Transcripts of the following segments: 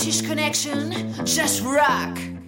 British connection, just rock.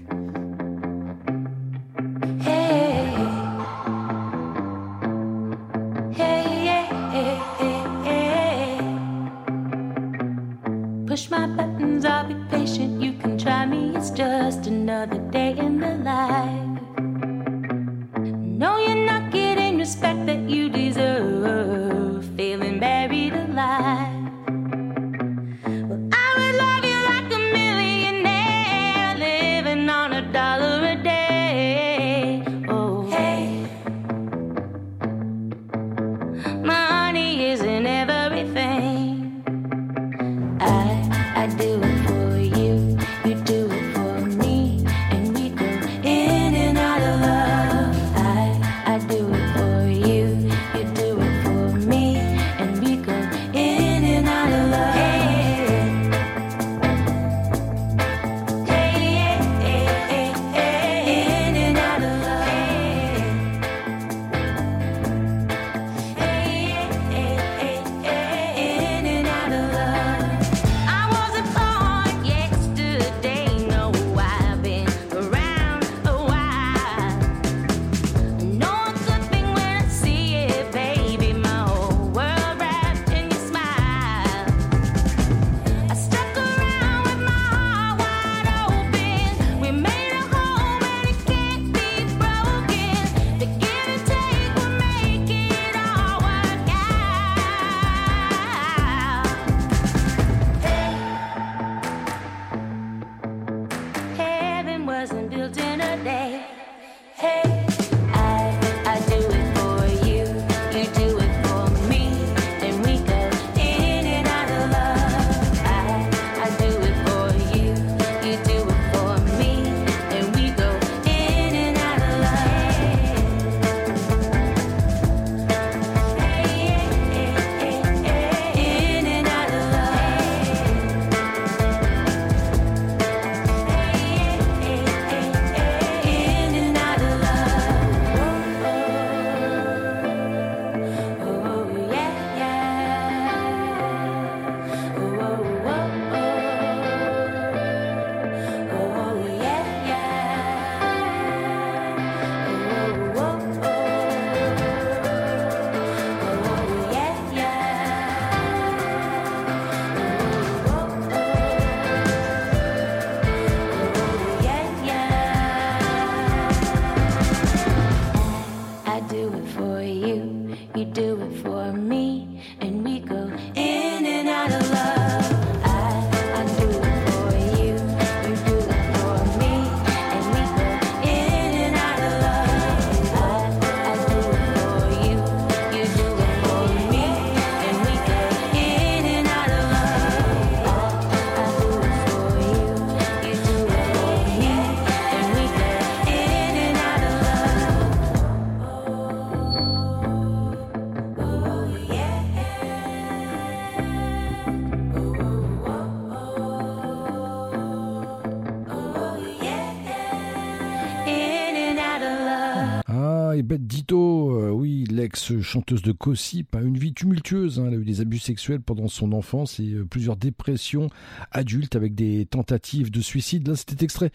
l'ex-chanteuse de Cossip a une vie tumultueuse. Hein. Elle a eu des abus sexuels pendant son enfance et euh, plusieurs dépressions adultes avec des tentatives de suicide. Là, c'était extrait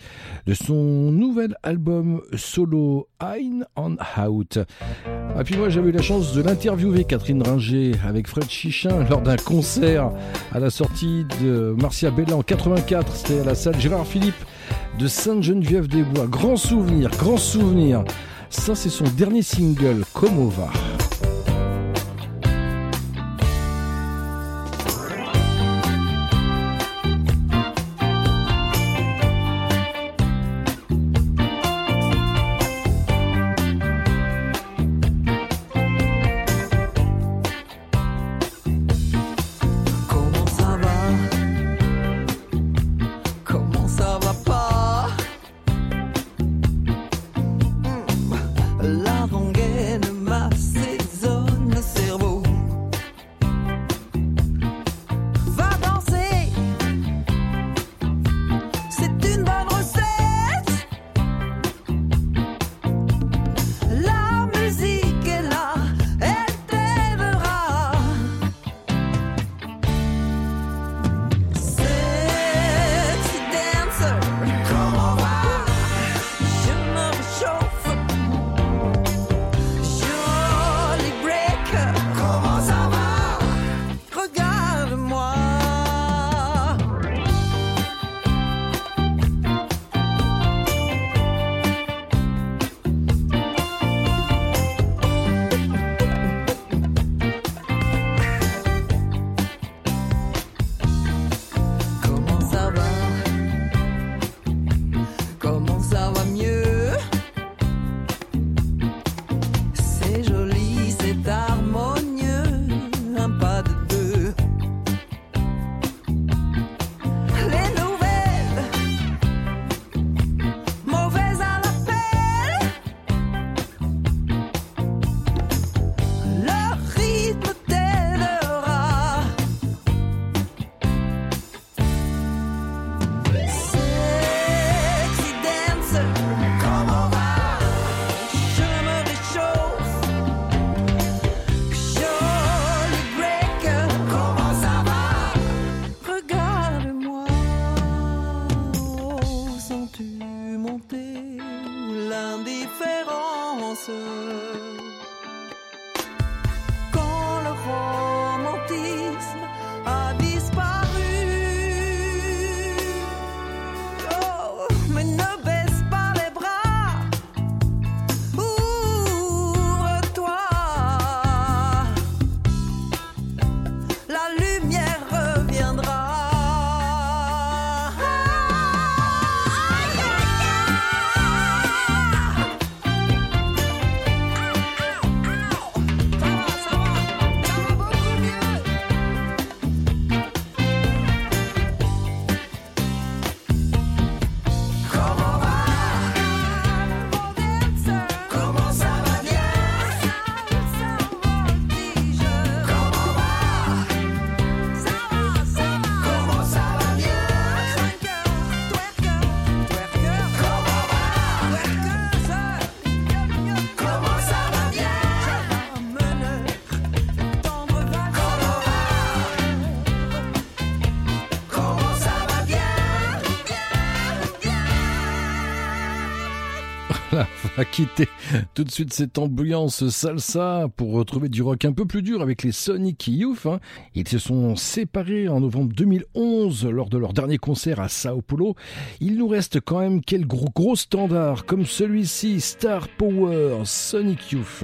de son nouvel album solo Ein on Out. Et ah, puis moi, j'avais eu la chance de l'interviewer, Catherine Ringer, avec Fred Chichin lors d'un concert à la sortie de Marcia Bella en 84. C'était à la salle Gérard Philippe de Sainte-Geneviève-des-Bois. Grand souvenir, grand souvenir. Ça, c'est son dernier single, Como va. Va quitter tout de suite cette ambiance salsa pour retrouver du rock un peu plus dur avec les Sonic Youth. Hein. Ils se sont séparés en novembre 2011 lors de leur dernier concert à Sao Paulo. Il nous reste quand même quelques gros, gros standards comme celui-ci, Star Power, Sonic Youth.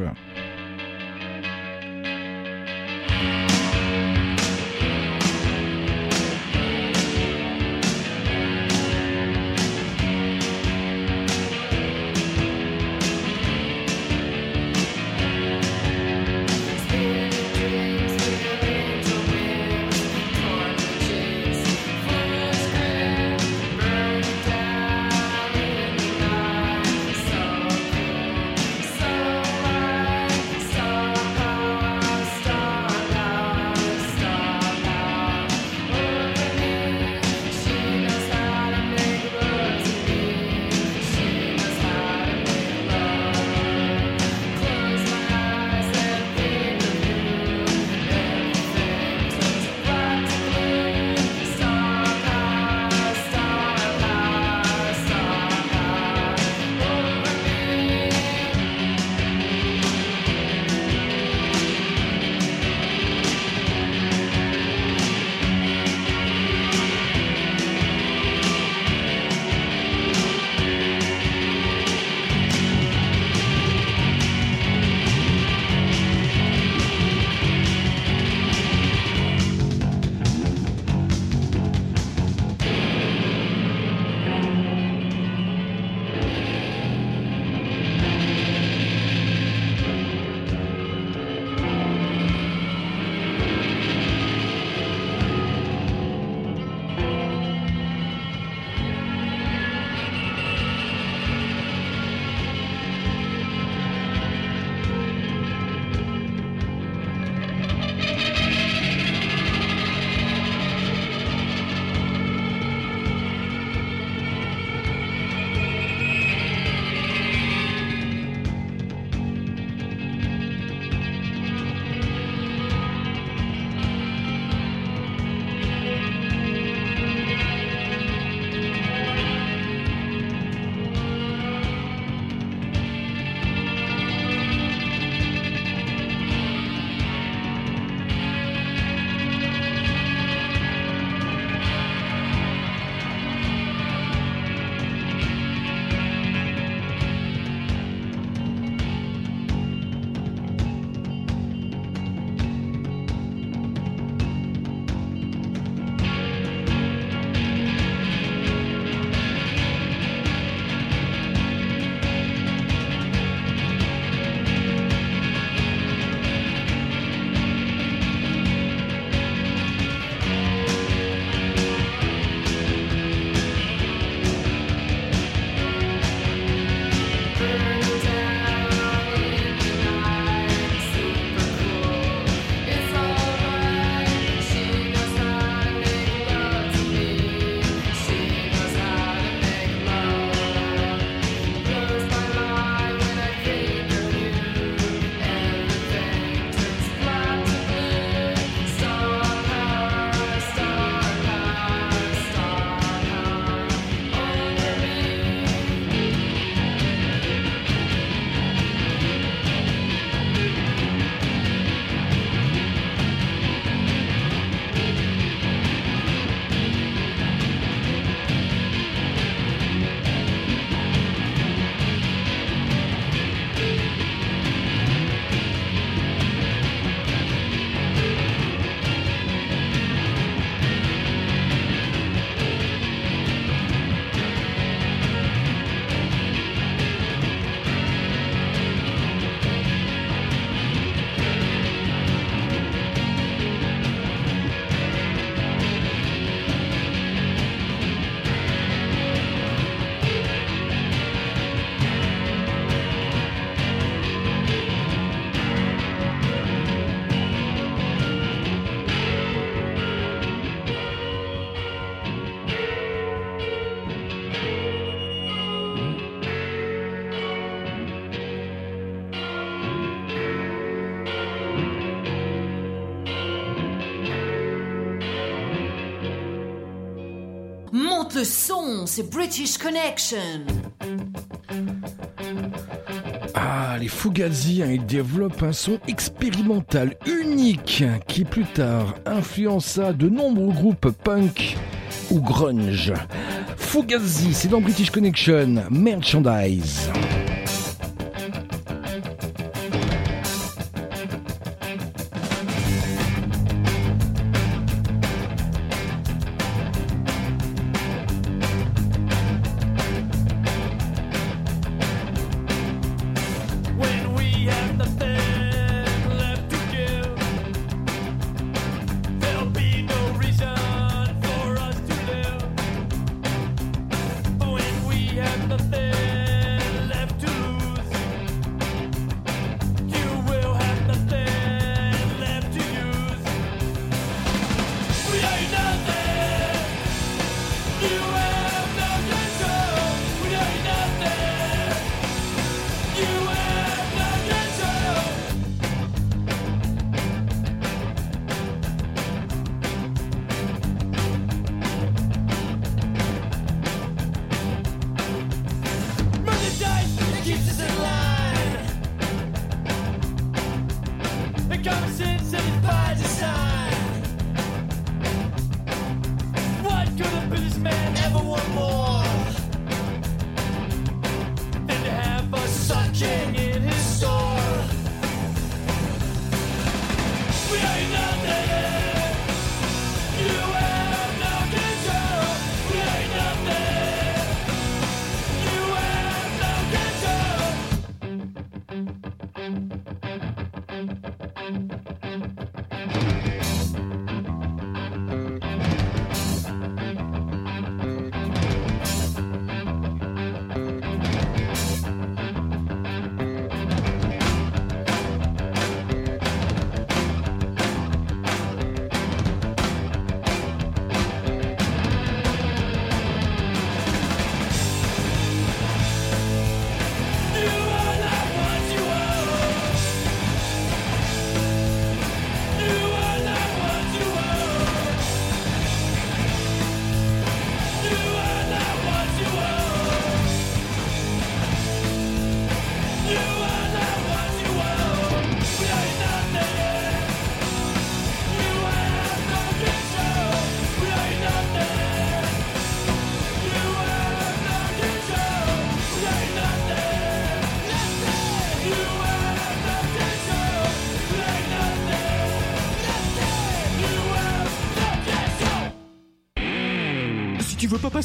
c'est British Connection. Ah, les Fugazi, hein, ils développent un son expérimental unique qui plus tard influença de nombreux groupes punk ou grunge. Fugazi, c'est dans British Connection, Merchandise.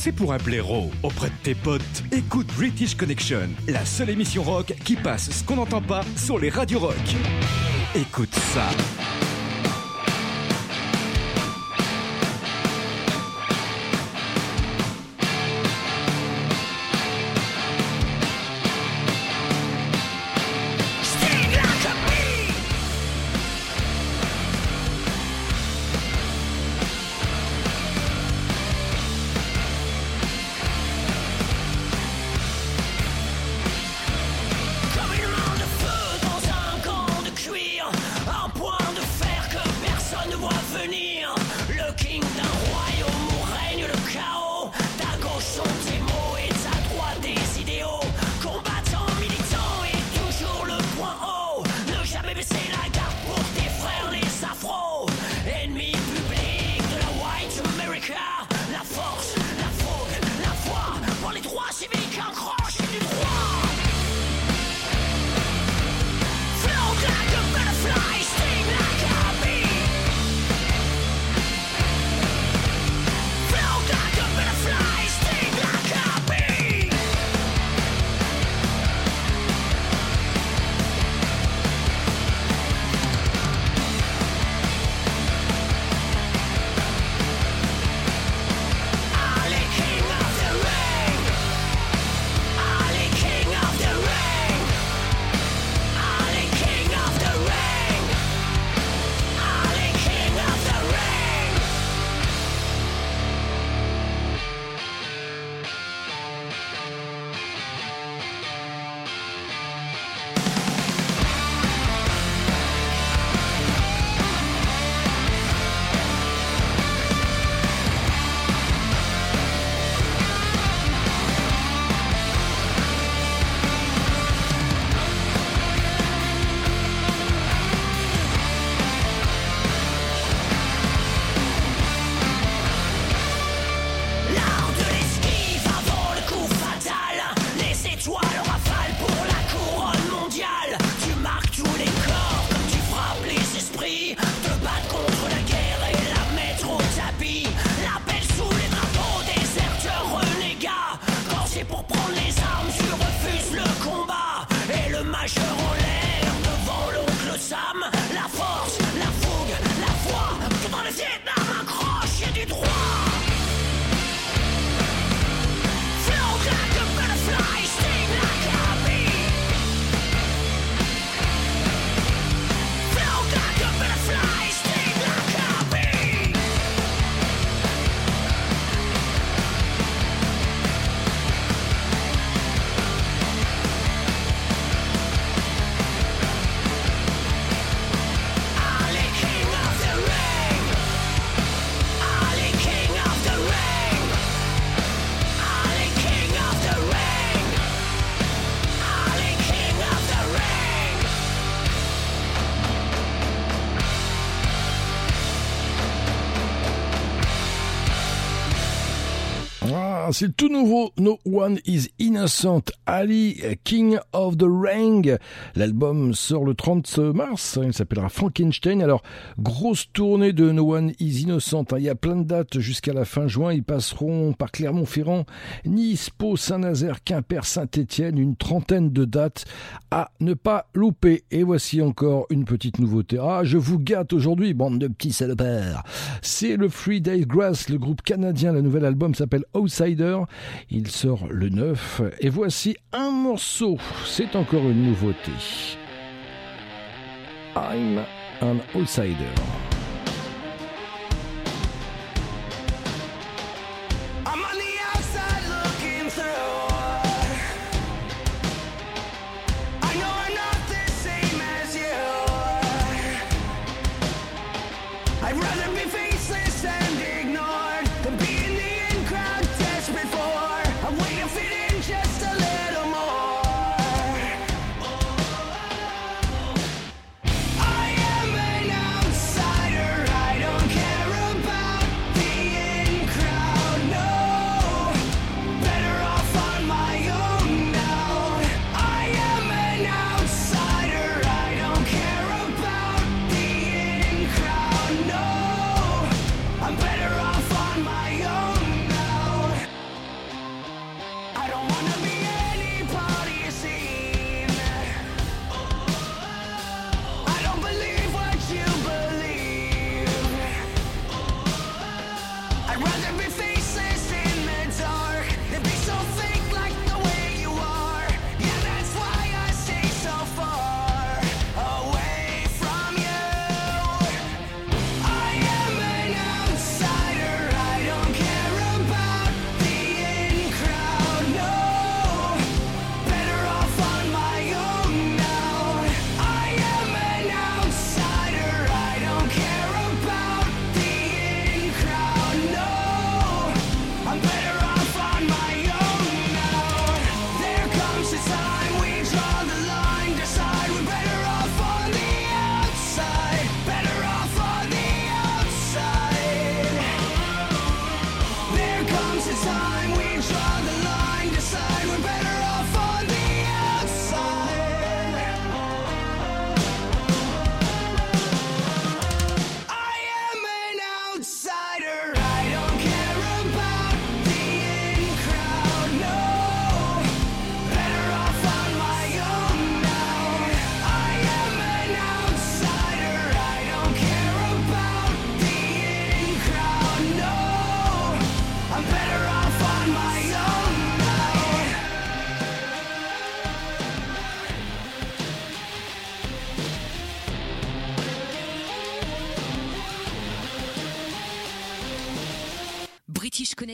C'est pour un blaireau auprès de tes potes, écoute British Connection, la seule émission rock qui passe ce qu'on n'entend pas sur les radios rock. Écoute ça. Ah, c'est le tout nouveau No One Is Innocent, Ali, King of the Ring. L'album sort le 30 mars, il s'appellera Frankenstein. Alors, grosse tournée de No One Is Innocent, hein. il y a plein de dates jusqu'à la fin juin. Ils passeront par Clermont-Ferrand, Nice, Pau, Saint-Nazaire, Quimper, Saint-Étienne, une trentaine de dates à ne pas louper. Et voici encore une petite nouveauté. Ah, je vous gâte aujourd'hui, bande de petits salopards. C'est le Free Days Grass, le groupe canadien. Le nouvel album s'appelle Il sort le 9. Et voici un morceau. C'est encore une nouveauté. I'm an outsider.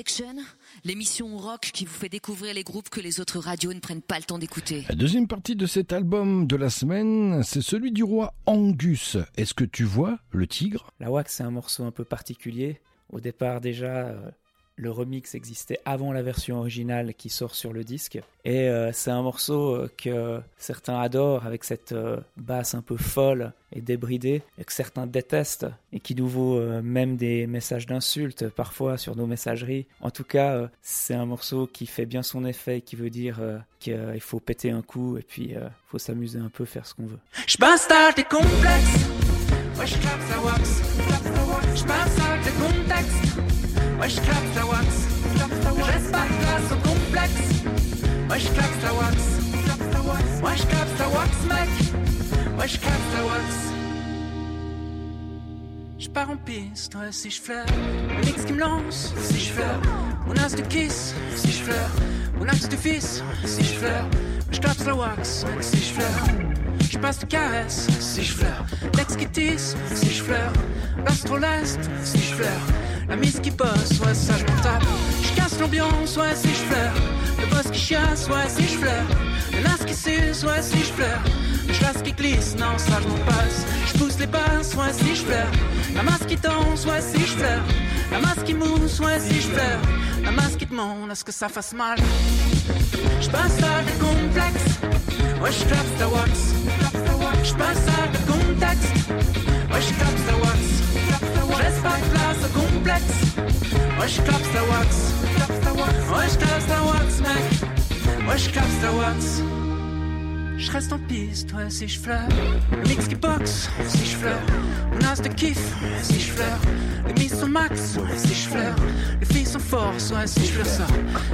Connection, l'émission rock qui vous fait découvrir les groupes que les autres radios ne prennent pas le temps d'écouter. La deuxième partie de cet album de la semaine, c'est celui du roi Angus. Est-ce que tu vois le tigre? La wax, c'est un morceau un peu particulier. Au départ, déjà, euh, le remix existait avant la version originale qui sort sur le disque. Et euh, c'est un morceau euh, que certains adorent avec cette euh, basse un peu folle et débridée, et que certains détestent, et qui nous vaut même des messages d'insultes parfois sur nos messageries. En tout cas, c'est un morceau qui fait bien son effet, qui veut dire qu'il faut péter un coup, et puis euh, faut s'amuser un peu, faire ce qu'on veut. Complexes. Ouais, j'clape sa wax. J'pense à tes contextes. Ouais, j'clape sa wax. Laisse pas de place au complexe. Ouais, j'clape sa wax. Ouais, j'clape sa wax, mec. Ouais, j'clape sa wax. J'pars en piste, ouais, si j'flaire. Le mix qui me lance, si j'flaire. Mon as de kiss, si j'flaire. Mon axe de fils, si j'flaire. J'clape sa wax, mec, si j'flaire. Je passe caresse si je fleure. L'ex qui tisse si je fleure. L'astroleste si je fleure. La mise qui bosse, ouais, ça je m'en tape. Je casse l'ambiance, ouais, si je fleure. Le boss qui chasse, ouais, si je fleure. Le las qui suce, ouais, si je fleure. Le chasse qui glisse, non, ça je m'en passe. Je pousse les passes, ouais, si je fleure. La masse qui danse, ouais, si je fleure. La masse qui mousse, ouais, si je fleure. La masse qui demande à ce que ça fasse mal. Je passe à des complexes. Ouais, je clappe ta wax. Je passe à des contextes. Ouais, je clappe ta wax. Je laisse pas de place au complexe. Ouais, je clappe ta wax. Wesh club Starbucks, mec. Wesh club Starbucks. Je reste en piste, ouais, si je fleure. Le mix qui boxe, si je fleure. Mon as de kiff, si je fleure. Les mises sont max, ouais, si je fleure. Les filles sont force, ouais, si je fleure ça.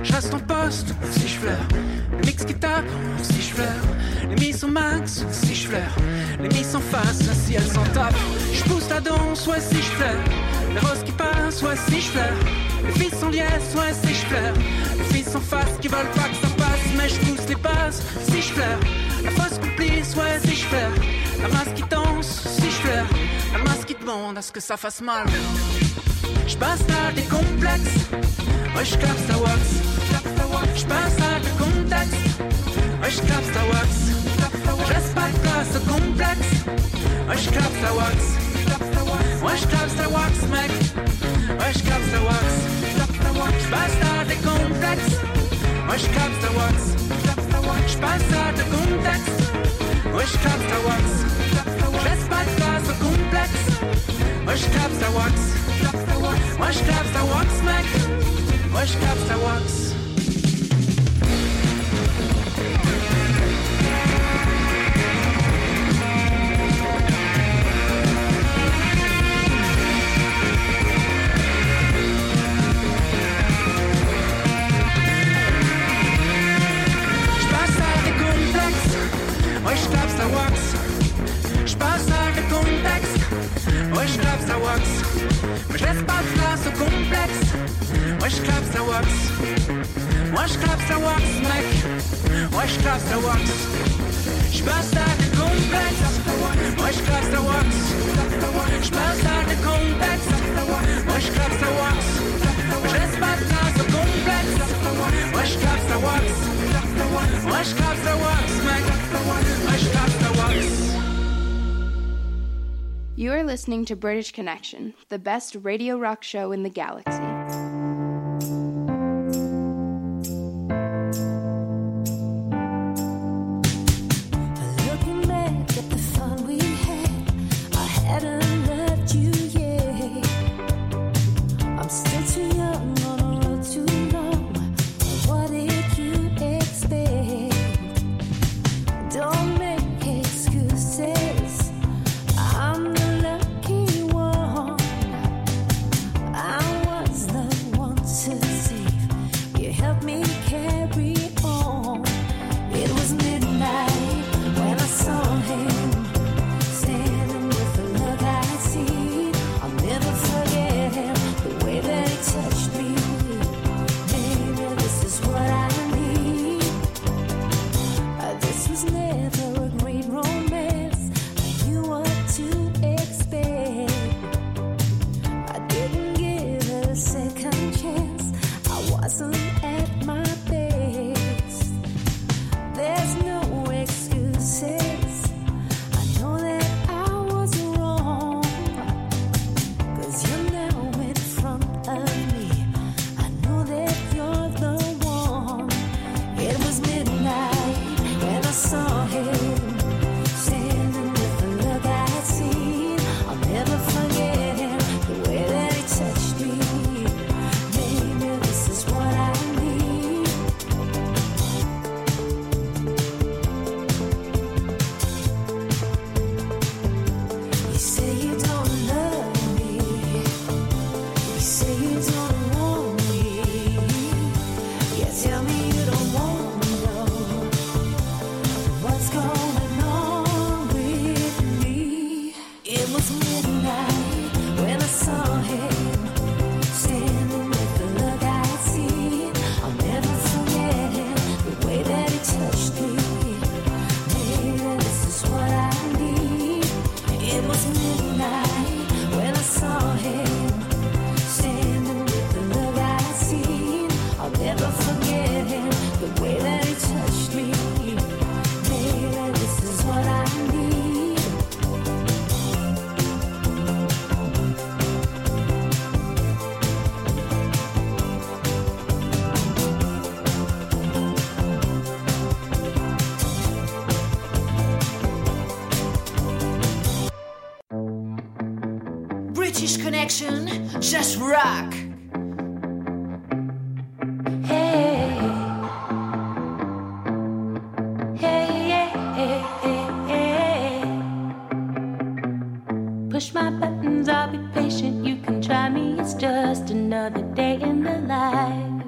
Je reste en poste, si je fleure. Le mix qui tape, si je fleure. Les mises sont max, si je fleure. Les mises sont face, ouais, si elles s'en tapent. Je pousse la danse, ouais, si je fleure. Les roses qui passent, ouais, si je fleure. Les filles sont liesses, ouais, si je fleure. Les filles sont face qui veulent pas que ça passe, mais je pousse les passes, si je fleure. La fausse complice, ouais, si je fleure. La masse qui danse, si je fleure. La masse qui demande à ce que ça fasse mal. Je passe là des complexes. Ouais, je la wax. Je passe là des. Ouais, je capte la wax. Je laisse pas de place au complexe. Ouais, je capte la wax. Ouais, je capte la wax, mec. Ouais, je capte la wax. Je passe là des complexes. Ouais, je capte la wax. Je passe à de contexte. Ouais, je capte la wax. Je laisse pas de place au complexe. Ouais, je capte la wax. Ouais, je capte la wax, mec. Ouais, je capte la wax. Moi, je capte la wax, mec. Ouais, je capte la wax. Je passe à des complexes. Ouais, je capte la wax. Je passe à des contextes. Ouais, je capte la wax. Mais je laisse pas de place au complexe. Ouais, je capte la wax. Ouais, je capte la wax, mec. Ouais, je capte la wax. You are listening to British Connection, the best radio rock show in the galaxy. alive.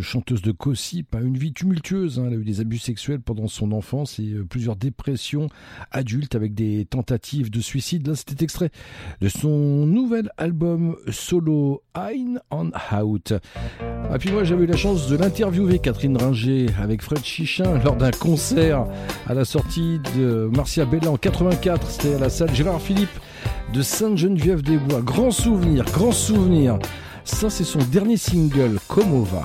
Chanteuse de Gossip a une vie tumultueuse. Hein. Elle a eu des abus sexuels pendant son enfance et euh, plusieurs dépressions adultes avec des tentatives de suicide. Là, c'était extrait de son nouvel album solo Ein on Out. Ah, puis moi, j'avais eu la chance de l'interviewer, Catherine Ringer, avec Fred Chichin lors d'un concert à la sortie de Marcia Bella en 84. C'était à la salle Gérard Philippe de Sainte-Geneviève-des-Bois. Grand souvenir, grand souvenir. Ça, c'est son dernier single, Como va.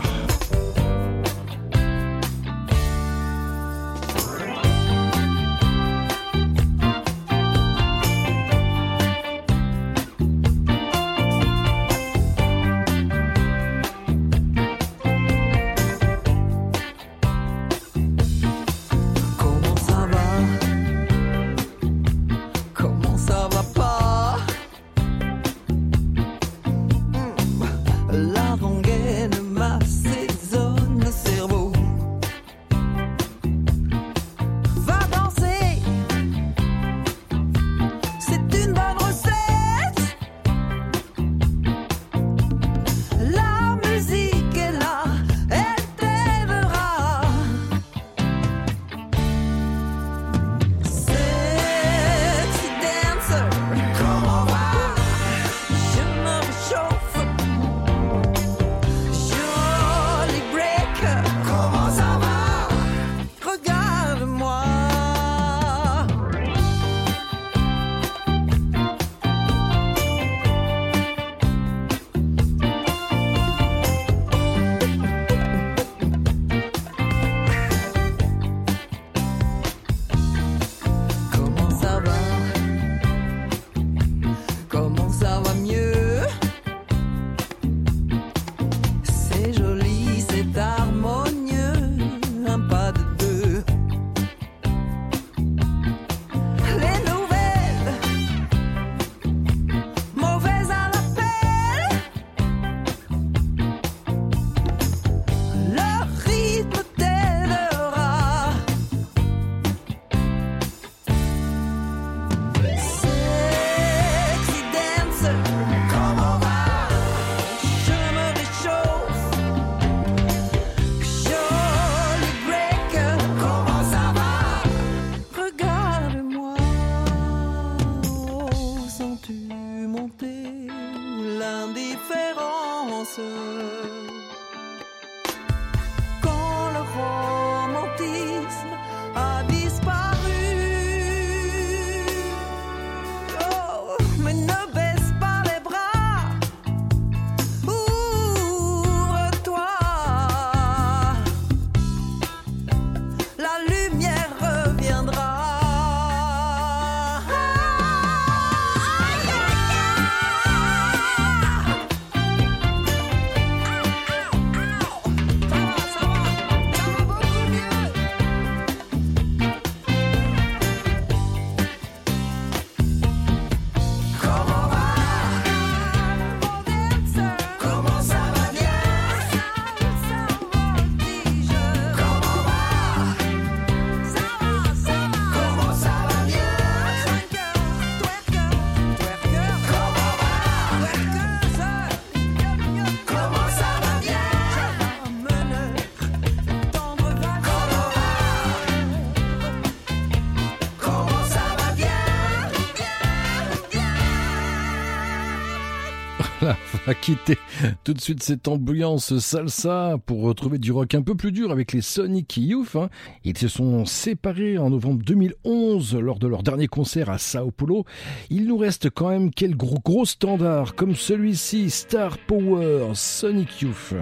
Quitter tout de suite cette ambiance salsa pour retrouver du rock un peu plus dur avec les Sonic Youth. hein. Ils se sont séparés en novembre 2011 lors de leur dernier concert à Sao Paulo. Il nous reste quand même quelques gros, gros standards comme celui-ci, Star Power, Sonic Youth.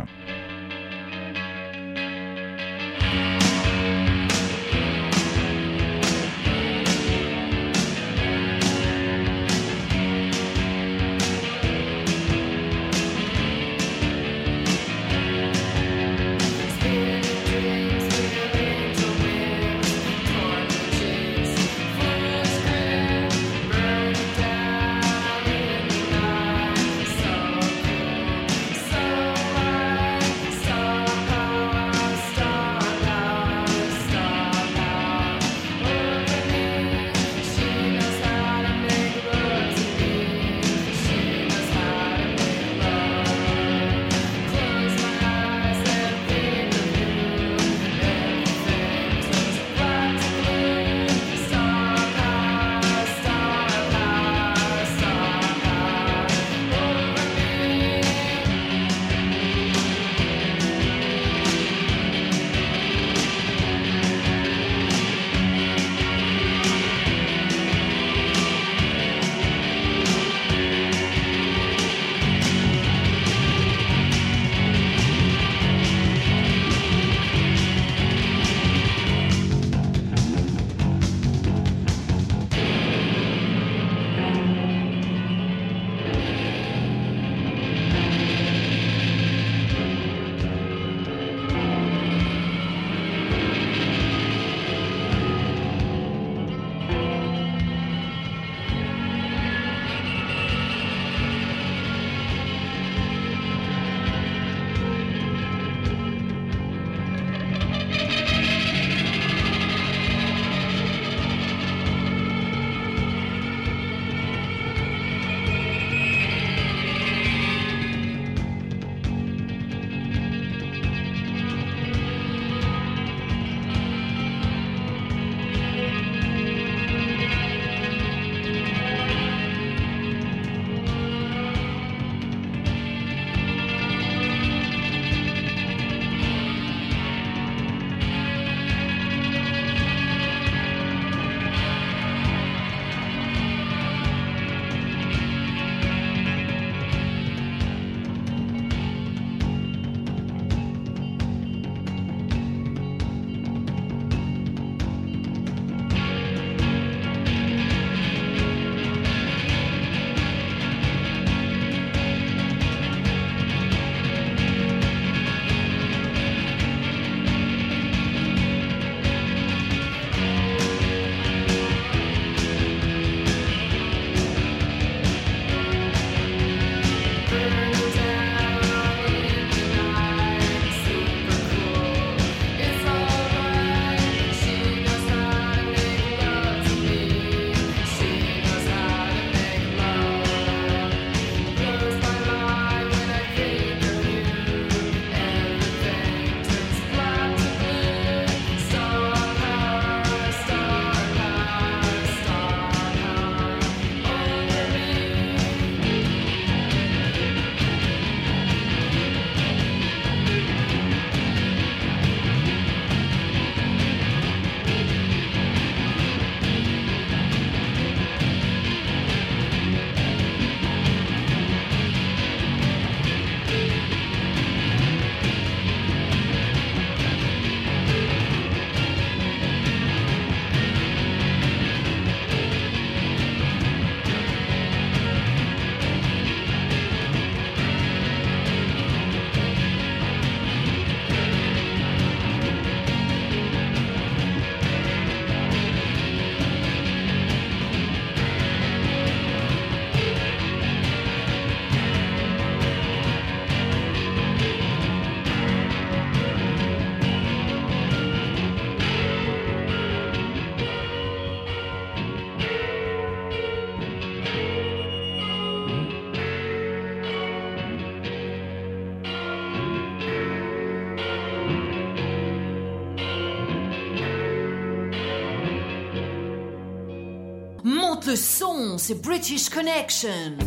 c'est British Connection.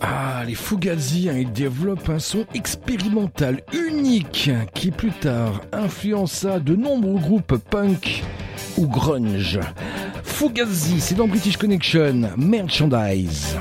Ah, les Fugazi, hein, ils développent un son expérimental unique qui plus tard influença de nombreux groupes punk ou grunge. Fugazi, c'est dans British Connection, Merchandise.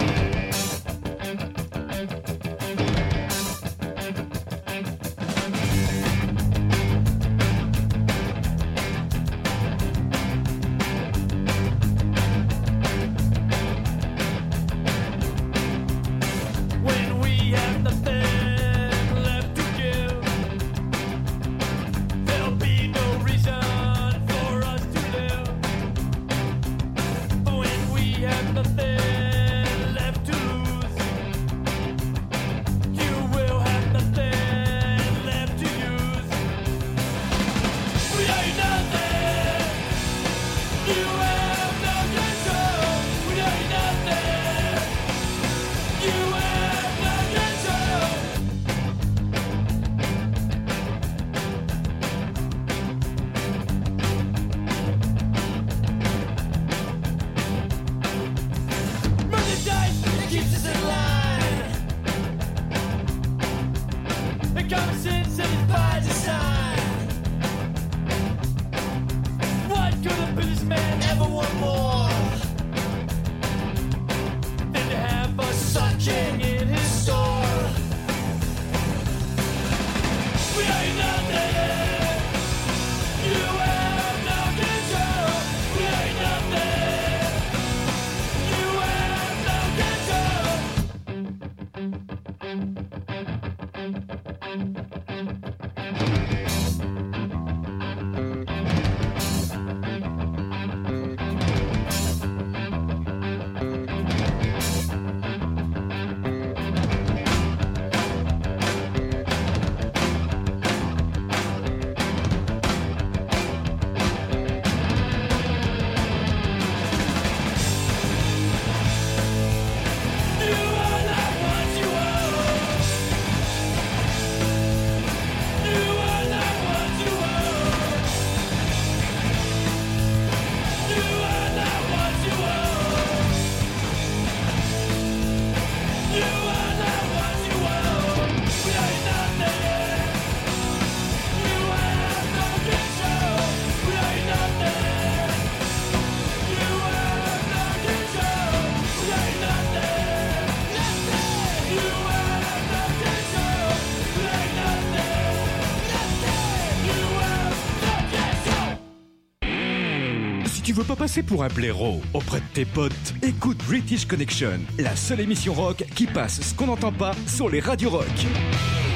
C'est pour un blaireau auprès de tes potes Écoute British Connection, la seule émission rock qui passe ce qu'on n'entend pas sur les radios rock.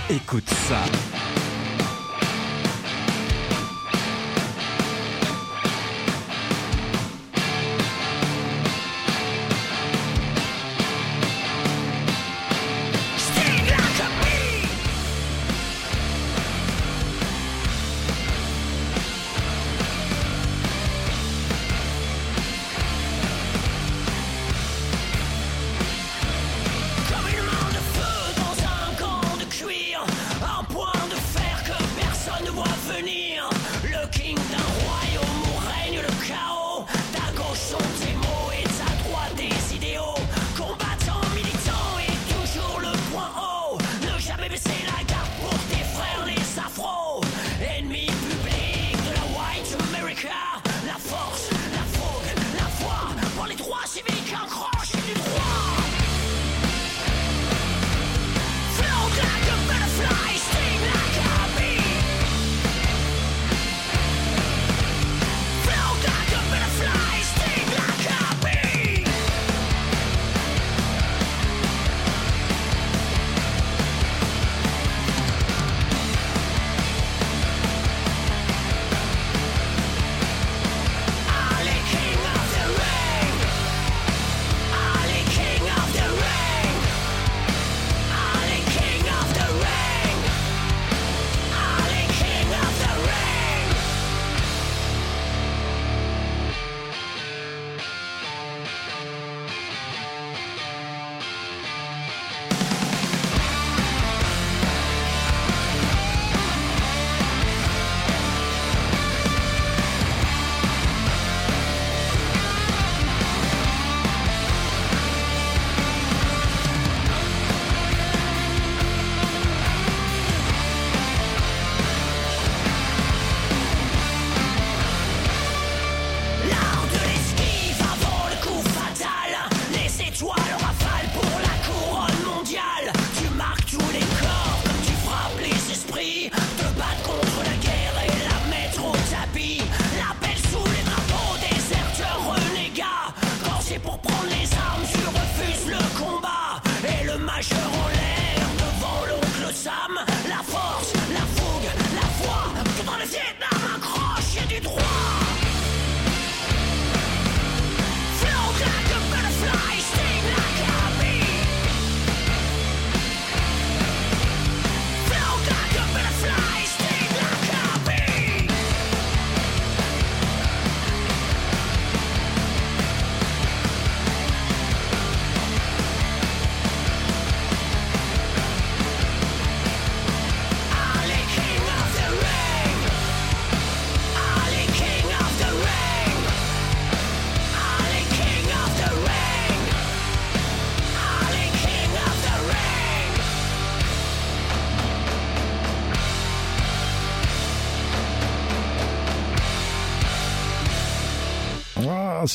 Écoute ça.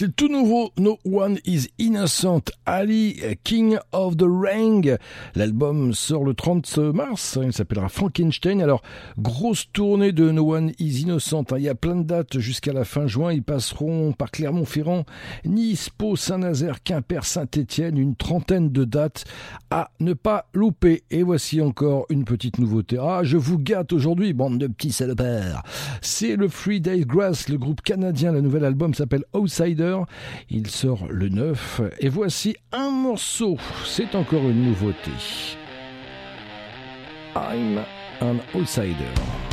C'est tout nouveau No One Is Innocent, Ali, King of the Ring. L'album sort le 30 mars, il s'appellera Frankenstein. Alors, grosse tournée de No One Is Innocent, hein. il y a plein de dates jusqu'à la fin juin. Ils passeront par Clermont-Ferrand, Nice, Pau, Saint-Nazaire, Quimper, Saint-Étienne, une trentaine de dates à ne pas louper. Et voici encore une petite nouveauté. Ah, je vous gâte aujourd'hui, bande de petits salopards. C'est le Free Days Grass, le groupe canadien. Le nouvel album s'appelle Outsider. Il sort le 9. Et voici un morceau. C'est encore une nouveauté. I'm an outsider.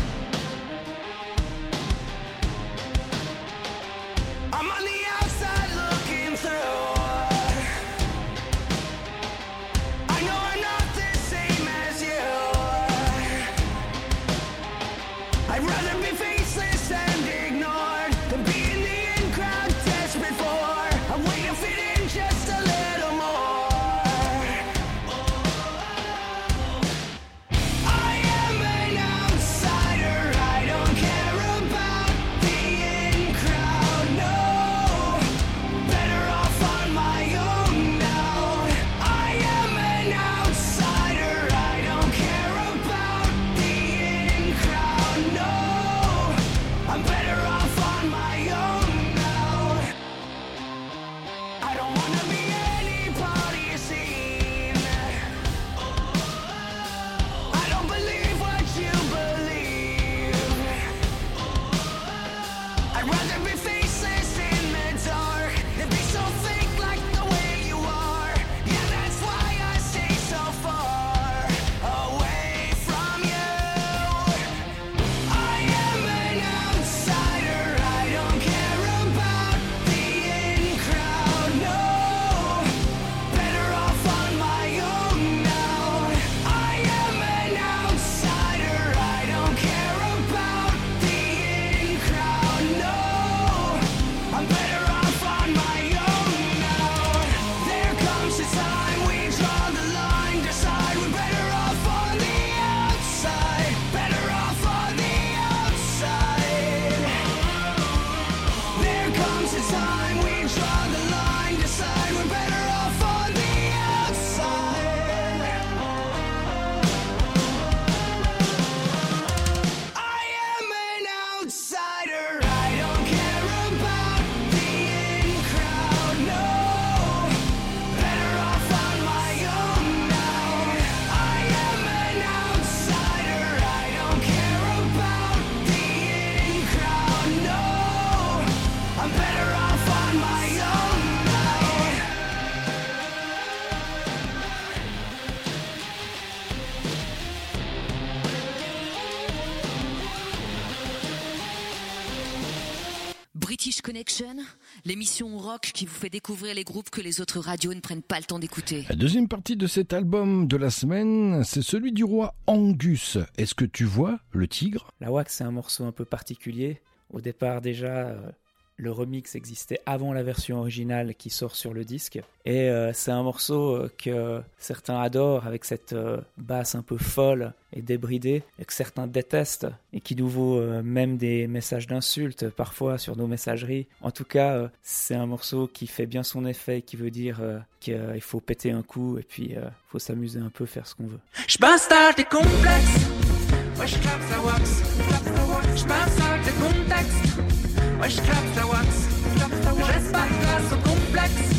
L'émission rock qui vous fait découvrir les groupes que les autres radios ne prennent pas le temps d'écouter. La deuxième partie de cet album de la semaine, c'est celui du roi Angus. Est-ce que tu vois le tigre? La wax, c'est un morceau un peu particulier. Au départ, déjà, euh, le remix existait avant la version originale qui sort sur le disque. Et euh, c'est un morceau euh, que certains adorent avec cette euh, basse un peu folle et débridée, et que certains détestent, et qui nous vaut même des messages d'insultes parfois sur nos messageries. En tout cas, c'est un morceau qui fait bien son effet, qui veut dire qu'il faut péter un coup et puis faut s'amuser un peu, faire ce qu'on veut. À tes complexes. Wax. J'passe à tes contextes. Ouais, j'claps la wax. Je laisse pas de place au complexe.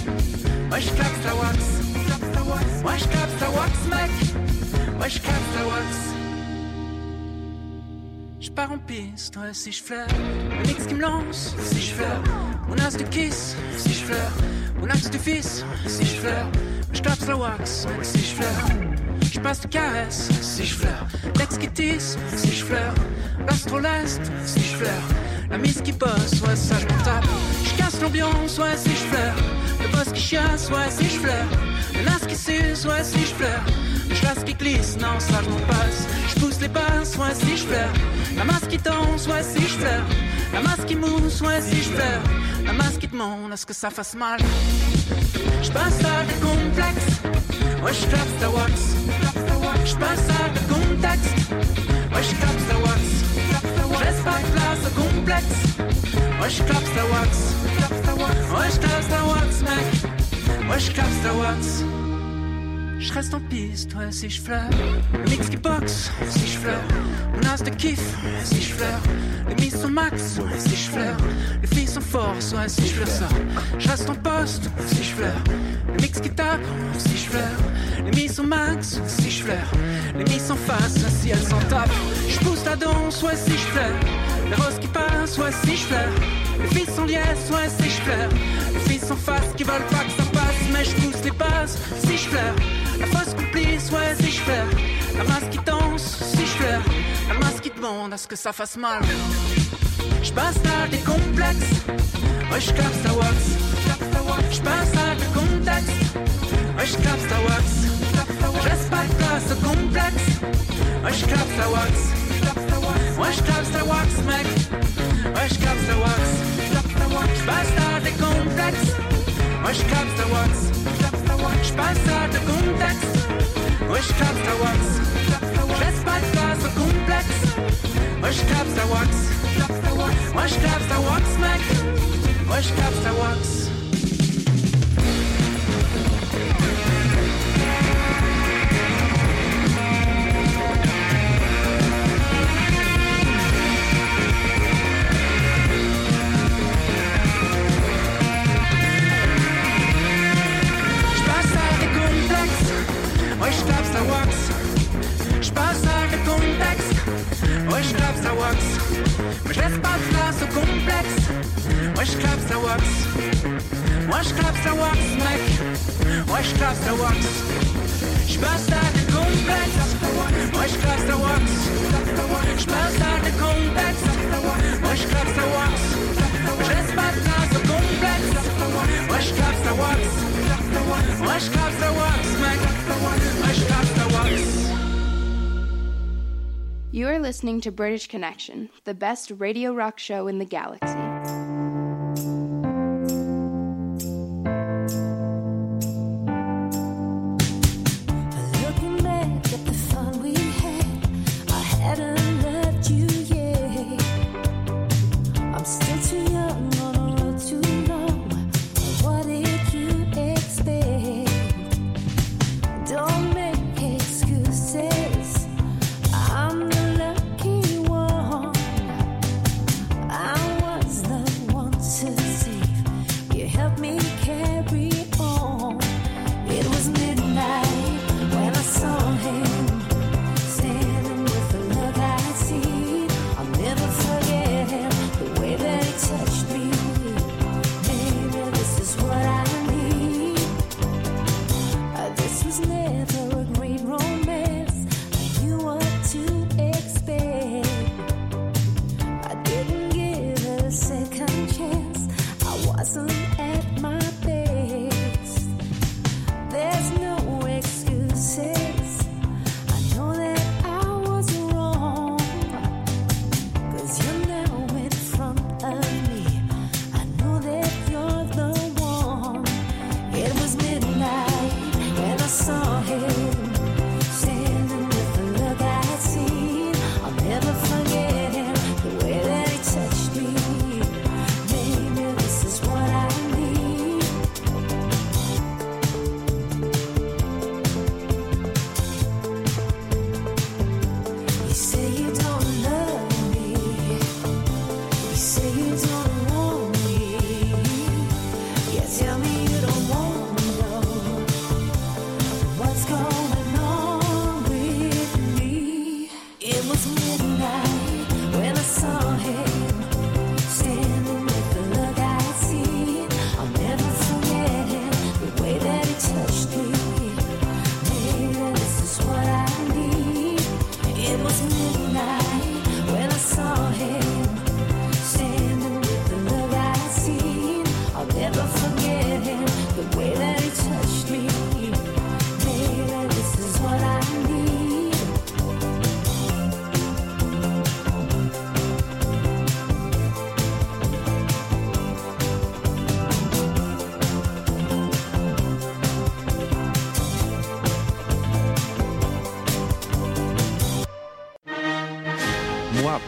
Ouais, j'claps la wax. Ouais, j'claps la wax. Ouais, je capte la wax. Je pars en piste, ouais, si je flaire. Le mix qui me lance, si je flaire. Mon as de kiss, si je flaire. Mon axe de fils, si je flaire. Je tape la wax, si je flaire. Je passe de caresse, si je flaire. L'ex qui tisse, si je flaire. L'astroleste, si je flaire. La mise qui bosse, ouais, ça je tape. Je casse l'ambiance, ouais, si je flaire. Le boss qui chasse, ouais, si je flaire. Le las qui suce, ouais, si je flaire. Je lasse qui glisse, non, ça je m'en passe. Je pousse les basses, ouais, si je flaire. La masse qui danse, ouais, si je flaire. La masse qui mousse, ouais, si je flaire. La masse qui demande à ce que ça fasse mal. Je passe à des complexes. Ouais, je clappe ta wax. Je à des contextes. Ouais, je clappe ta wax. Je laisse pas de place au complexe. Je clappe ta wax. Je clappe ta wax, mec. Wax. Je reste en piste, ouais, si je flaire. Le mix qui boxe, si je flaire. Mon as de kiff, si je flaire. Les mises sont max, ouais, si je flaire. Les filles sont force, ouais, si je flaire ça. Je reste en poste, si je flaire. Le mix qui tape, si je flaire. Les mises sont max, si je flaire. Les mises sont face, si elles s'en tapent. Je pousse la danse, ouais, si je flaire. Les roses qui passent, ouais, si je flaire. Les filles sont liesses, ouais, si je flaire. Les filles sont face qui veulent pas que ça passe, mais je pousse les passes, si je flaire. La fausse complice, ouais, si je flaire. La masse qui danse, si je flaire. La masse qui demande à ce que ça fasse mal. Je passe à des complexes, ouais, je capte ta wax. Je passe à des contextes, ouais, je capte ta wax. Je laisse pas de place au complexe, ouais, je capte ta wax. Ouais, je capte ta wax, mec. Ouais, je capte ta wax. Je passe à des complexes, ouais, je capte ta wax. Je passe à de contexte, ouais, je capte ta wax. Je laisse pas de place au complexe, ouais, je capte ta wax. Ouais, je capte ta wax, mec. Ouais, je capte ta wax. Je clappe sa wax. Je passe à des contextes, ouais je clappe sa wax. Mais je laisse pas de place au complexe, ouais je clappe sa wax. Ouais je clappe sa wax mec, ouais je clappe sa wax. Je passe à des complexes, ouais je clappe sa wax. You are listening to British Connection, the best radio rock show in the galaxy.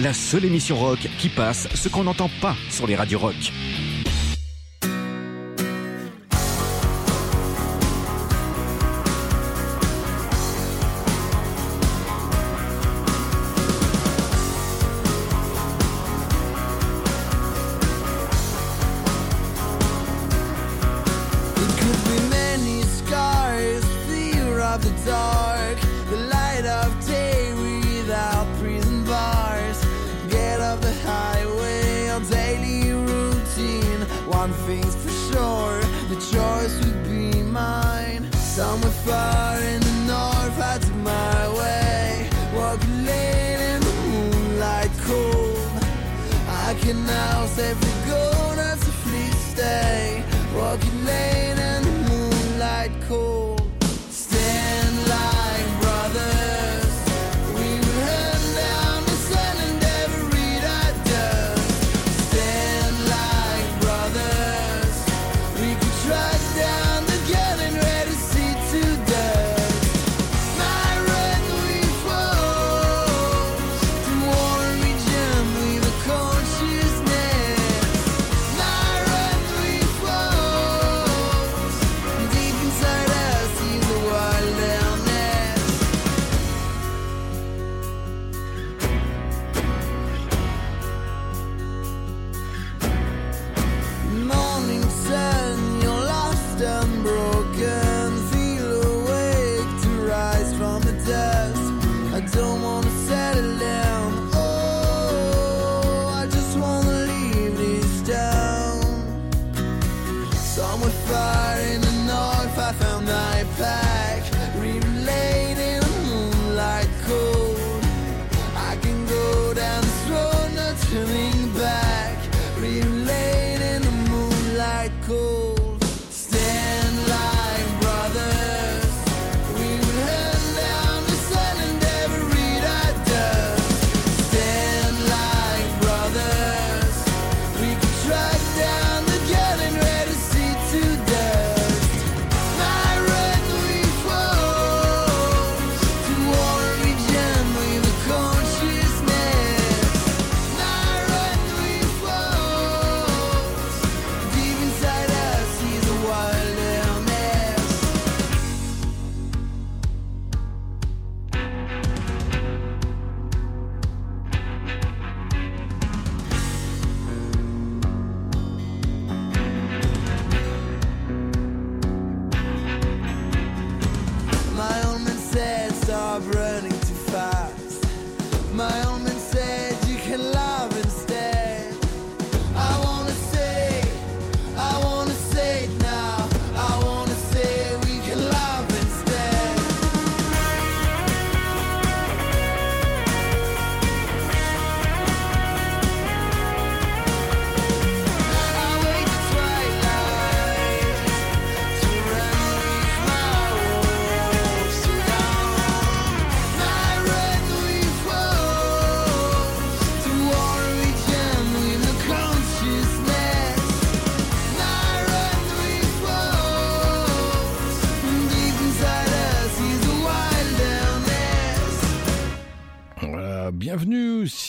la seule émission rock qui passe ce qu'on n'entend pas sur les radios rock.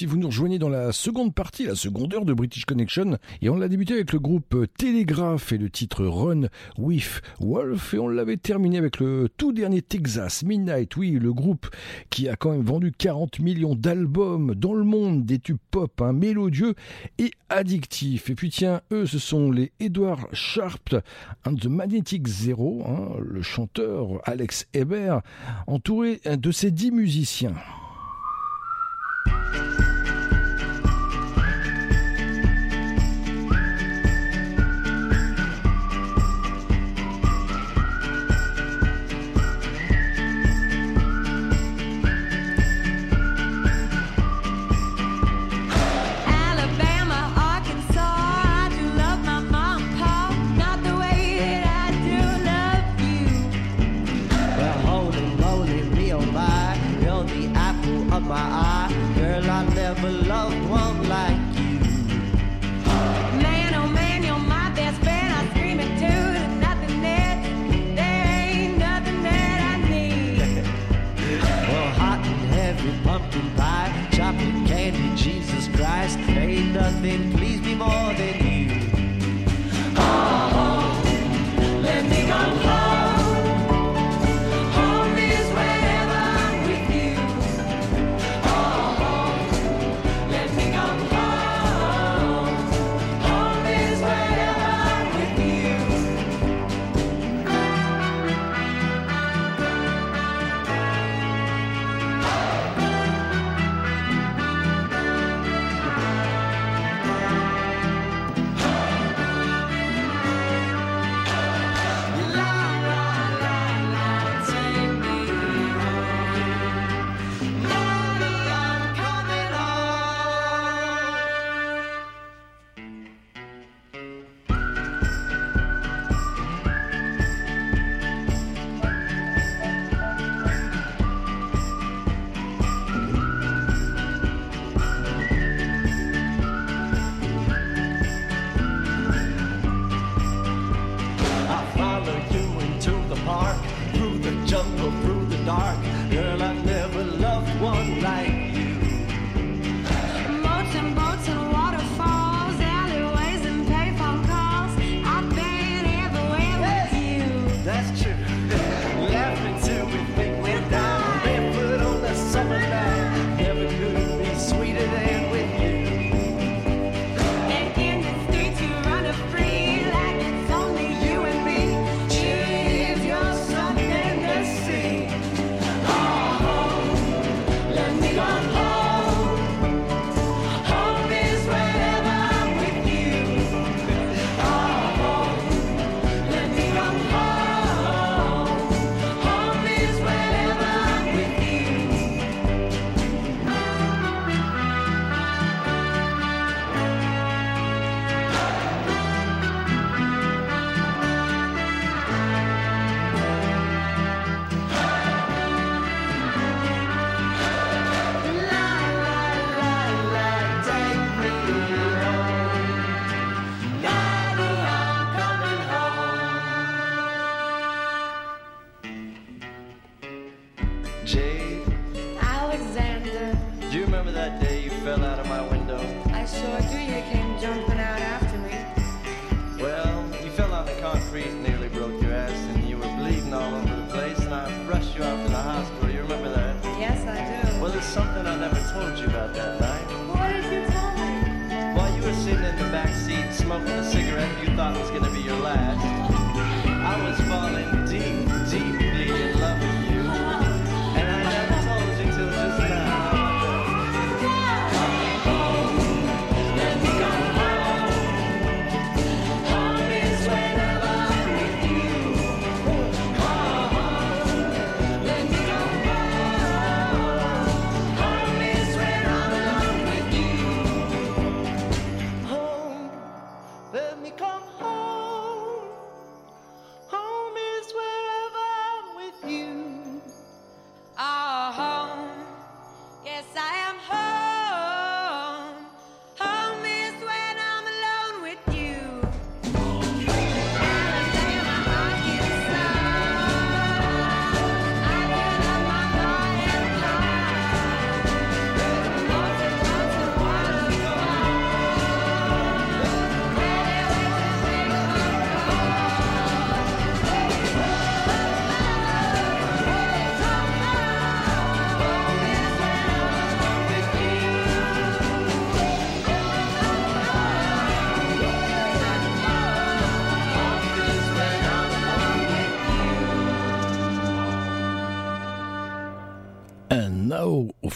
Si vous nous rejoignez dans la seconde partie, la seconde heure de British Connection. Et on l'a débuté avec le groupe Télégraphe et le titre Run with Wolf. Et on l'avait terminé avec le tout dernier Texas Midnight. Oui, le groupe qui a quand même vendu 40 millions d'albums dans le monde, des tubes pop, hein, mélodieux et addictifs. Et puis tiens, eux, ce sont les Edward Sharp and the Magnetic Zero, hein, le chanteur Alex Hébert, entouré de ses dix musiciens.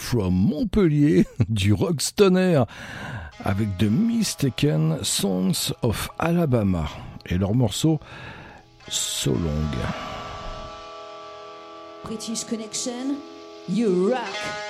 from Montpellier, du Rockstoner avec The Mistaken Songs of Alabama et leur morceau So Long. British Connection, you rock!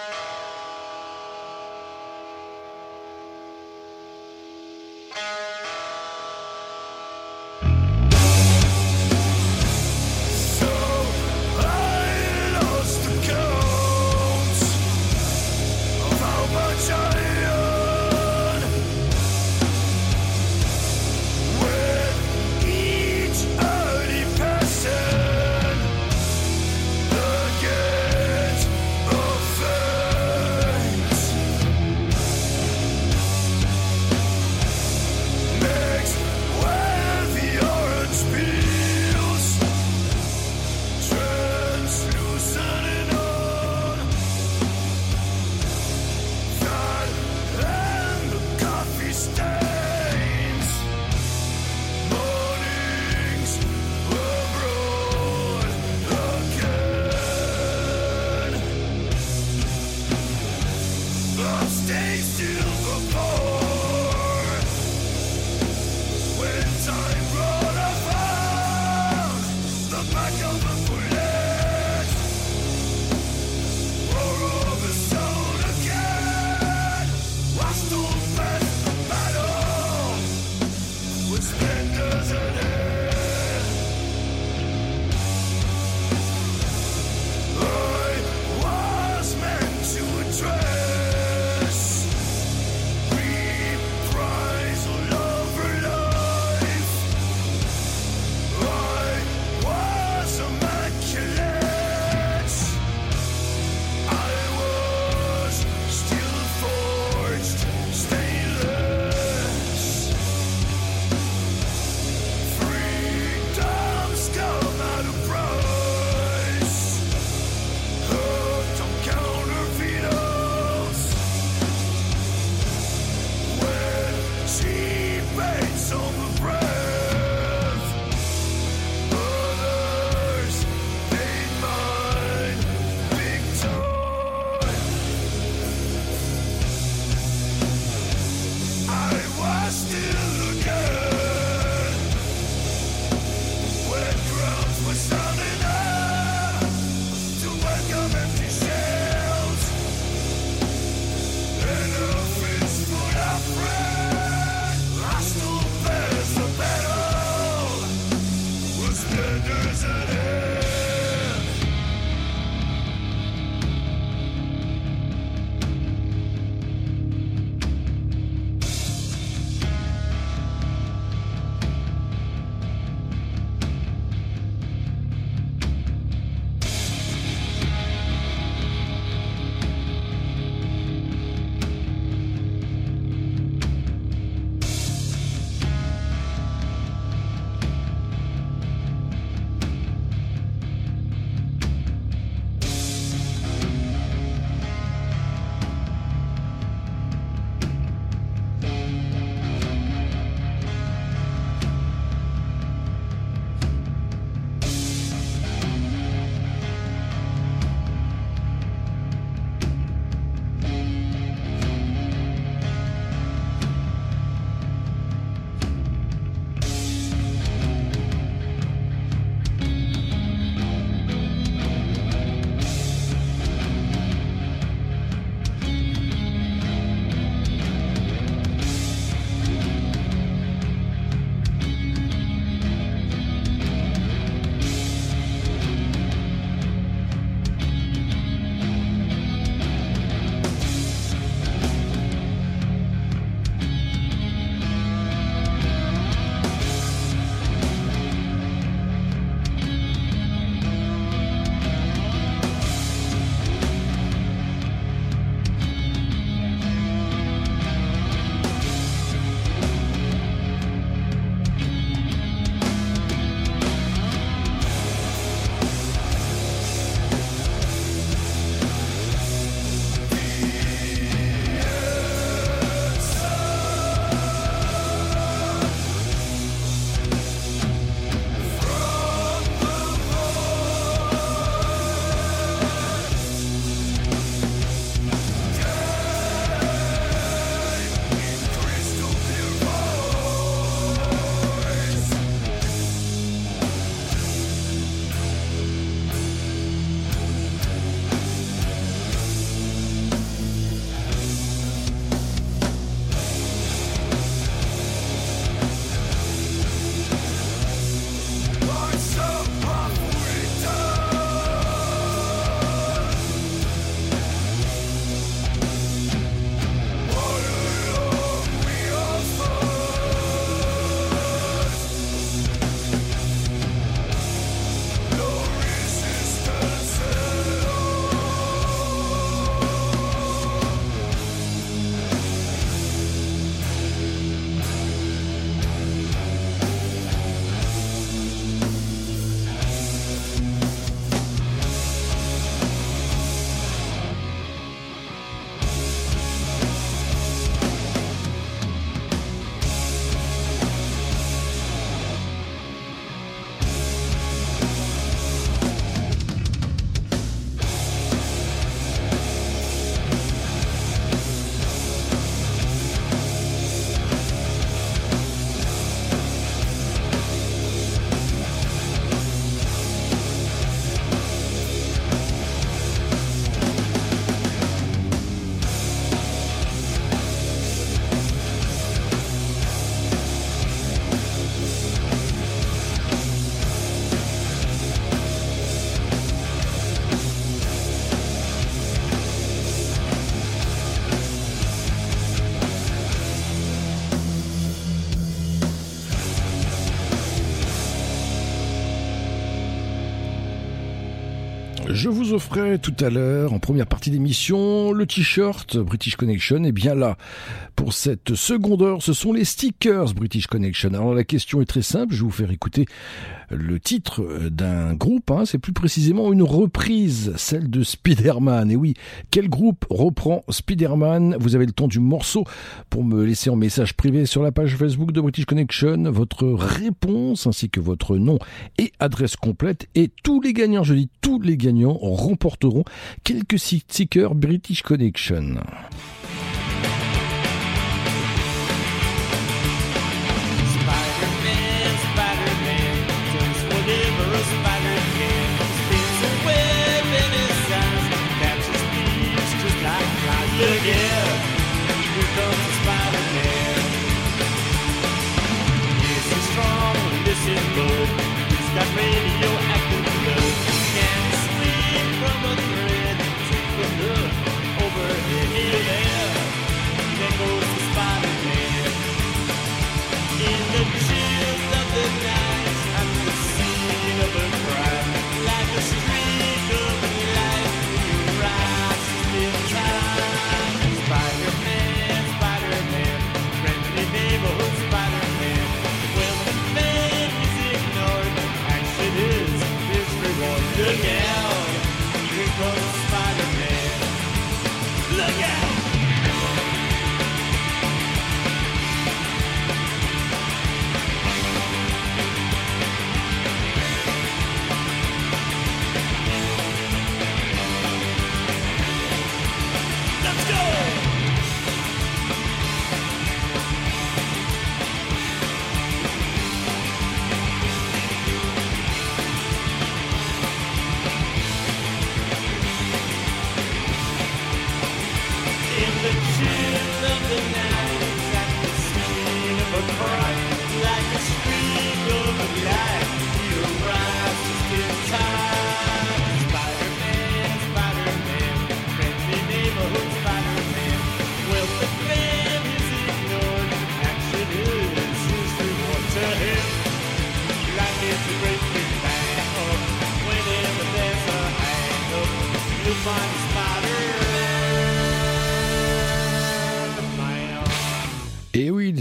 Je vous offrais tout à l'heure, en première partie d'émission, le t-shirt British Connection. Et bien là, pour cette seconde heure, ce sont les stickers British Connection. Alors la question est très simple, je vais vous faire écouter le titre euh, d'un groupe, hein. c'est plus précisément une reprise, celle de Spider-Man. Et oui, quel groupe reprend Spider-Man? Vous avez le temps du morceau pour me laisser en message privé sur la page Facebook de British Connection votre réponse ainsi que votre nom et adresse complète. Et tous les gagnants, je dis tous les gagnants, remporteront quelques stickers British Connection. got many good game.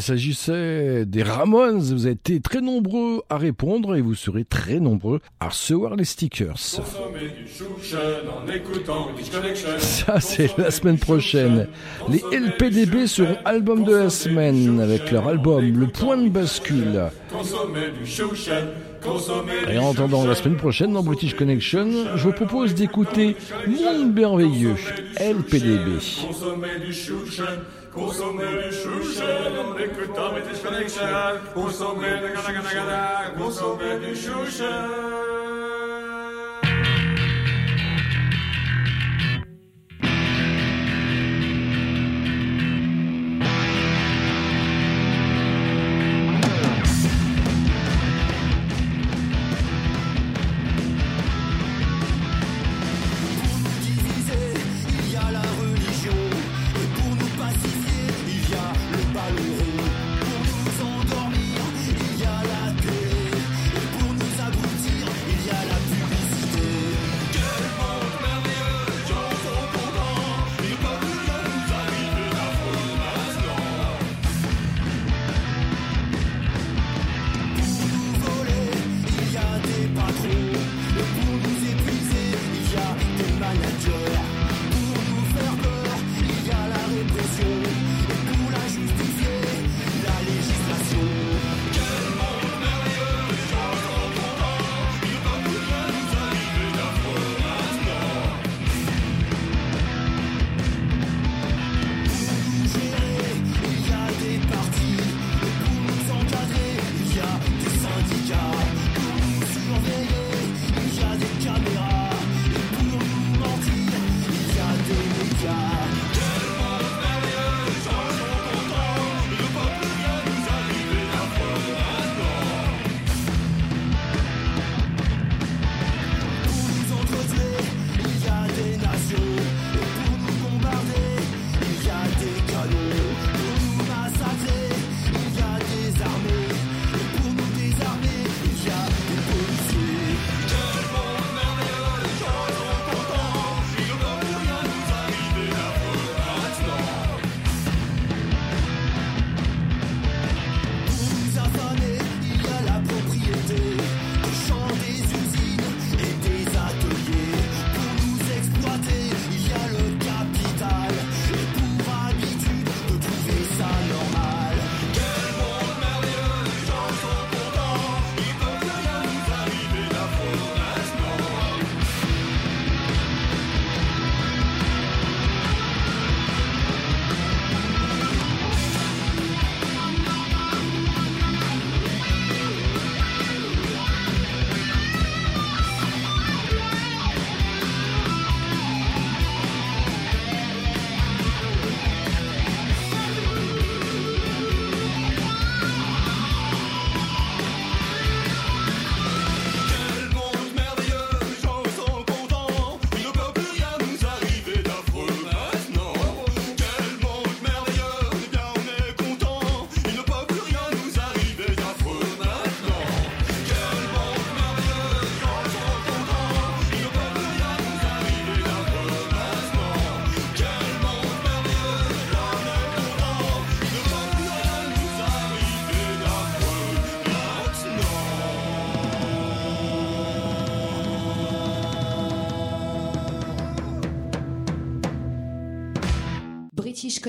Il s'agissait des Ramones. Vous avez été très nombreux à répondre et vous serez très nombreux à recevoir les stickers. Ça, c'est la semaine prochaine. Les LPDB seront album de la semaine avec leur album Le Point de Bascule. Et en attendant la semaine prochaine dans British Connection, je vous propose d'écouter Monde merveilleux, LPDB. Kusum mir die Schuschen um und mit mit dem Schleich. Kusum mir die Schuschen. Kusum mir.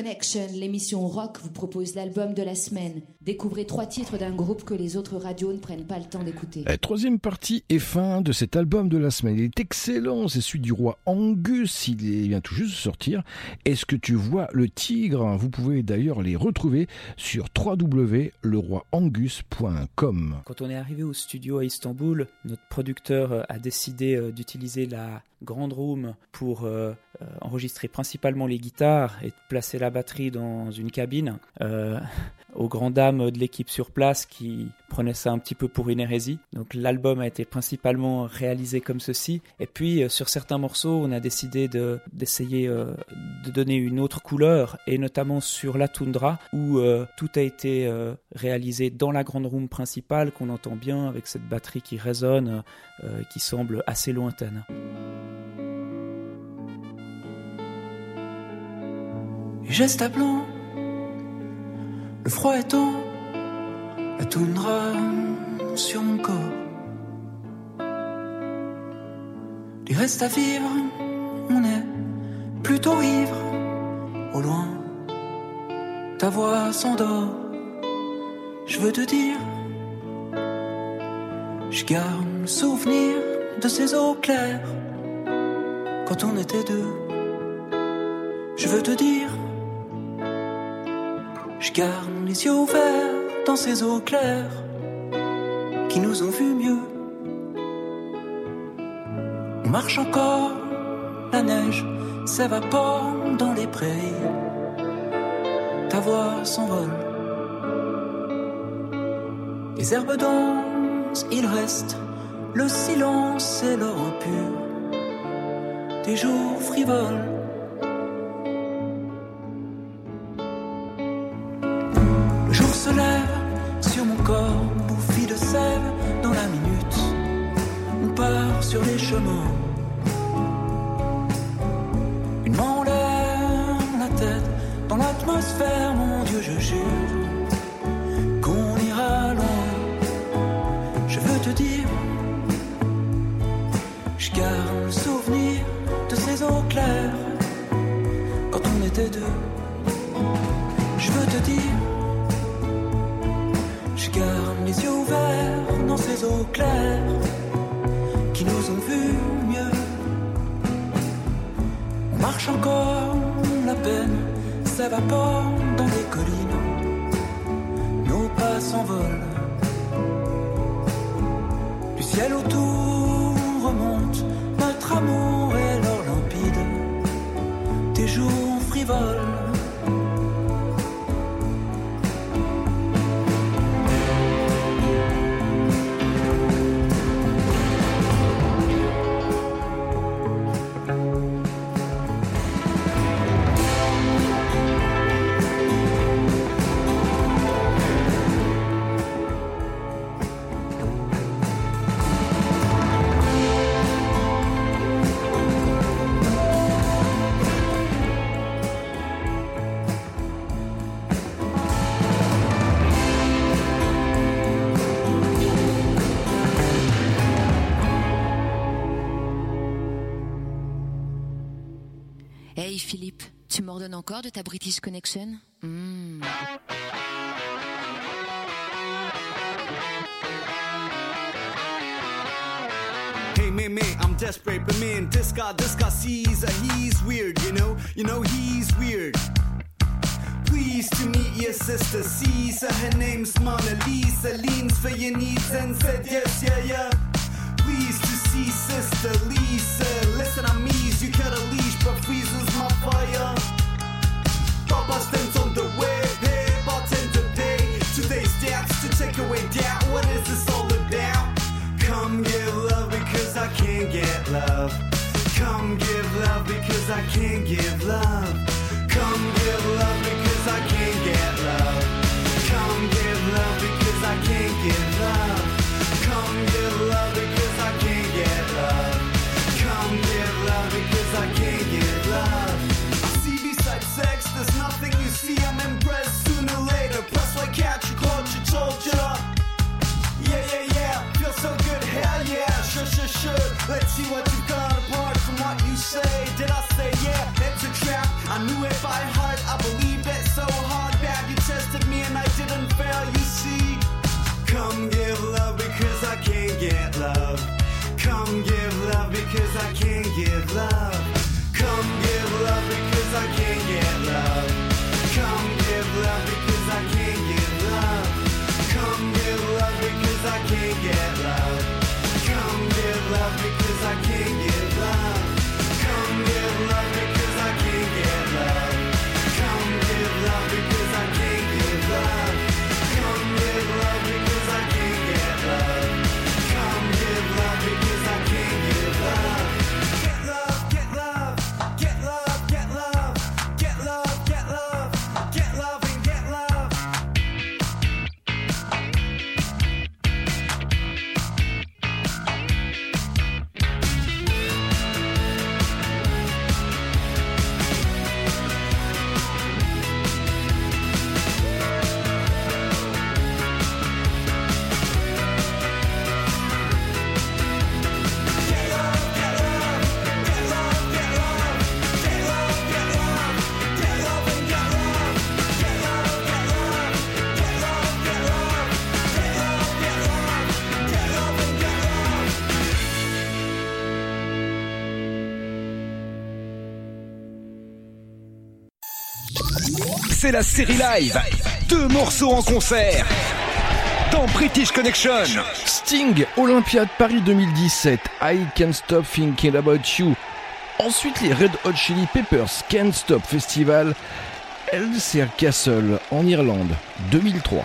Connection, l'émission rock vous propose l'album de la semaine. Découvrez trois titres d'un groupe que les autres radios ne prennent pas le temps d'écouter. La troisième partie et fin de cet album de la semaine. Il est excellent, c'est celui du roi Angus, il est- vient tout juste de sortir. Est-ce que tu vois le tigre? Vous pouvez d'ailleurs les retrouver sur www.leroyangus.com. Quand on est arrivé au studio à Istanbul, notre producteur euh, a décidé euh, d'utiliser la grande room pour euh, enregistrer principalement les guitares et placer la batterie dans une cabine. Euh, aux grandes dames de l'équipe sur place qui prenaient ça un petit peu pour une hérésie. Donc l'album a été principalement réalisé comme ceci. Et puis euh, sur certains morceaux, on a décidé de- d'essayer euh, de donner une autre couleur, et notamment sur la toundra, où euh, tout a été euh, réalisé dans la grande room principale, qu'on entend bien avec cette batterie qui résonne, euh, qui semble assez lointaine. Les gestes à blanc, le froid étend, la toundra sur mon corps. Les restes à vivre, on est plutôt ivre, au loin. Ta voix s'endort, je veux te dire, je garde le souvenir de ces eaux claires quand on était deux. Je veux te dire, je garde les yeux ouverts dans ces eaux claires qui nous ont vu mieux. On marche encore, la neige s'évapore dans les prairies. Ta voix s'envole. Les herbes dansent, il reste le silence et l'or pur. Des jours frivoles. Une main en l'air, la tête dans l'atmosphère, mon Dieu, je jure qu'on ira loin. Je veux te dire, je garde le souvenir de ces eaux claires quand on était deux. Je veux te dire, je garde les yeux ouverts encore, la peine s'évapore dans les collines. Nos pas s'envolent. Du ciel autour remonte notre amour et l'or limpide. Des jours frivoles. Encore de ta British Connection Hmm. I'm desperate, but man, this guy, this guy sees uh, he's weird, you know, you know he's weird. Pleased to meet your sister, Caesar. Her name's Mona Lisa. Leans for your needs and said yes, yeah, yeah. Pleased to see sister Lisa. Listen, I'm easy, you cut a leash, but freezes my fire. Come give love because I can't get love. Come give love because I can't get love. Come, give love. Because I can't get love. Come give love because see I'm impressed sooner or later. Press like catch your culture, told ya. Yeah, yeah, yeah, feel so good, hell yeah. Sure, sure, sure. Let's see what you've got apart from what you say. Did I say yeah? It's a trap. I knew it by heart. I believed it so hard. Bad, you tested me and I didn't fail. You see, come give love because I can't get love. Come give love because I can't give love. la série live. Deux morceaux en concert. Dans British Connection. Sting, Olympiade Paris 2017. I Can't Stop Thinking About You. Ensuite, les Red Hot Chili Peppers Can't Stop Festival. Elser Castle en Irlande 2003.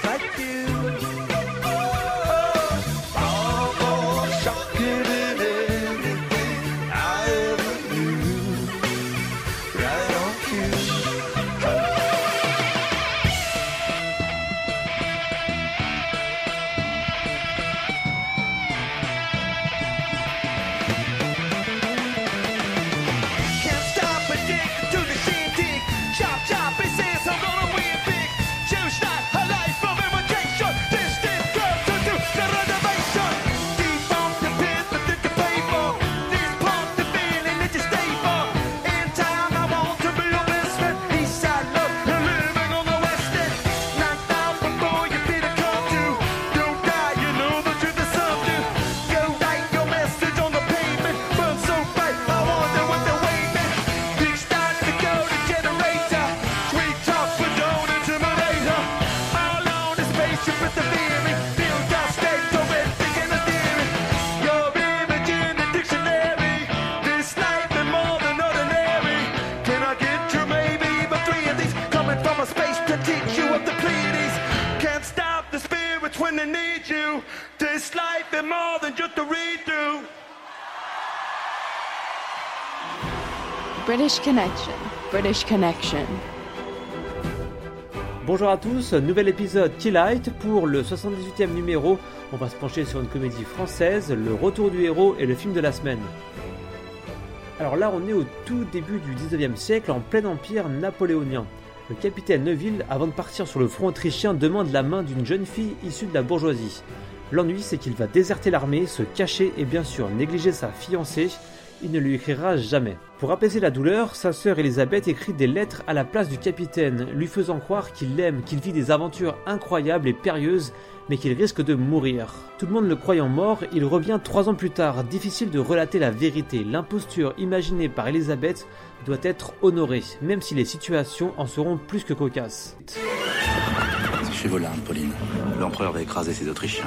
Just like you. British Connection. British Connection. Bonjour à tous, nouvel épisode Keylight pour le 78e numéro. On va se pencher sur une comédie française, Le Retour du héros et le film de la semaine. Alors là, on est au tout début du 19e siècle, en plein empire napoléonien. Le capitaine Neuville, avant de partir sur le front autrichien, demande la main d'une jeune fille issue de la bourgeoisie. L'ennui, c'est qu'il va déserter l'armée, se cacher et bien sûr négliger sa fiancée. Il ne lui écrira jamais. Pour apaiser la douleur, sa sœur Elisabeth écrit des lettres à la place du capitaine, lui faisant croire qu'il l'aime, qu'il vit des aventures incroyables et périlleuses, mais qu'il risque de mourir. Tout le monde le croyant mort, il revient trois ans plus tard. Difficile de relater la vérité. L'imposture imaginée par Elisabeth doit être honorée, même si les situations en seront plus que cocasses. C'est chez Volard, Pauline. L'empereur va écraser ses Autrichiens.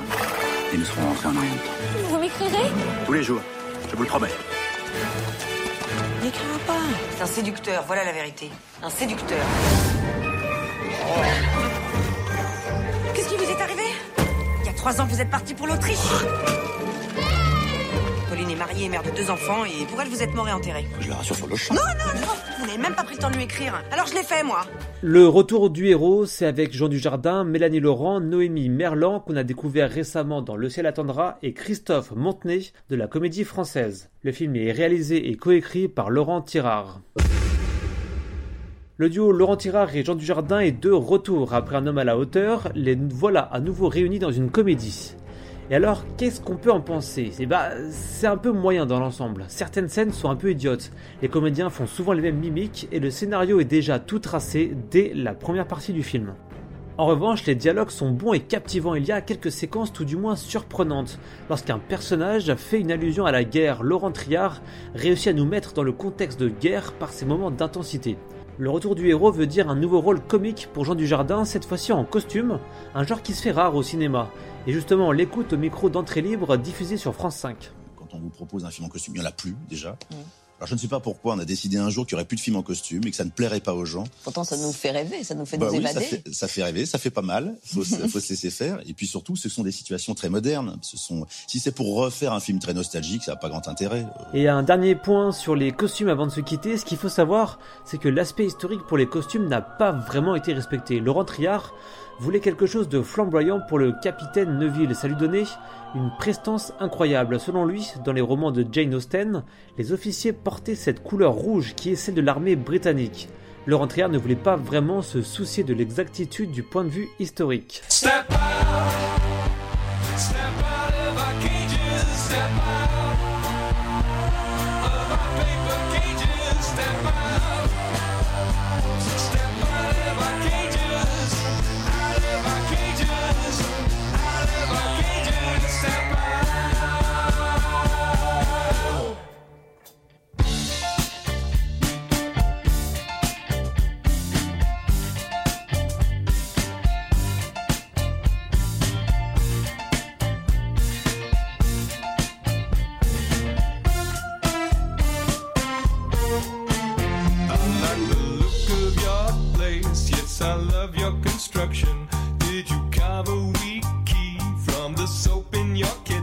Et nous serons rentrés en rien de temps. Vous m'écrirez? Tous les jours, je vous le promets. N'écrira pas. C'est un séducteur, voilà la vérité. Un séducteur. Qu'est-ce qui vous est arrivé? Il y a trois ans, vous êtes parti pour l'Autriche. Pauline est mariée et mère de deux enfants, et pour elle, vous êtes mort et enterré. Je la rassure sur le champ. Non, non, non Vous n'avez même pas pris le temps de lui écrire. Alors je l'ai fait, moi. Le retour du héros, c'est avec Jean Dujardin, Mélanie Laurent, Noémie Merlan, qu'on a découvert récemment dans Le ciel attendra, et Christophe Montenay de la comédie française. Le film est réalisé et coécrit par Laurent Tirard. Le duo Laurent Tirard et Jean Dujardin est de retour. Après un homme à la hauteur, les voilà à nouveau réunis dans une comédie. Et alors, qu'est-ce qu'on peut en penser? Eh bah, c'est un peu moyen dans l'ensemble. Certaines scènes sont un peu idiotes. Les comédiens font souvent les mêmes mimiques et le scénario est déjà tout tracé dès la première partie du film. En revanche, les dialogues sont bons et captivants. Il y a quelques séquences tout du moins surprenantes. Lorsqu'un personnage fait une allusion à la guerre, Laurent Triard réussit à nous mettre dans le contexte de guerre par ses moments d'intensité. Le retour du héros veut dire un nouveau rôle comique pour Jean Dujardin, cette fois-ci en costume, un genre qui se fait rare au cinéma. Et justement, on l'écoute au micro d'entrée libre diffusé sur France 5. Quand on vous propose un film en costume, il n'y en a plus déjà. Alors je ne sais pas pourquoi on a décidé un jour qu'il n'y aurait plus de films en costume et que ça ne plairait pas aux gens. Pourtant, ça nous fait rêver, ça nous fait Bah nous oui, ça évader. fait, ça fait rêver, ça fait pas mal. Faut, se- faut se laisser faire. Et puis surtout, ce sont des situations très modernes. Ce sont, si c'est pour refaire un film très nostalgique, ça n'a pas grand intérêt. Et un dernier point sur les costumes avant de se quitter, ce qu'il faut savoir, c'est que l'aspect historique pour les costumes n'a pas vraiment été respecté. Laurent Triard voulait quelque chose de flamboyant pour le capitaine Neuville, ça lui donnait une prestance incroyable. Selon lui, dans les romans de Jane Austen, les officiers portaient cette couleur rouge qui est celle de l'armée britannique. Laurent Triard ne voulait pas vraiment se soucier de l'exactitude du point de vue historique.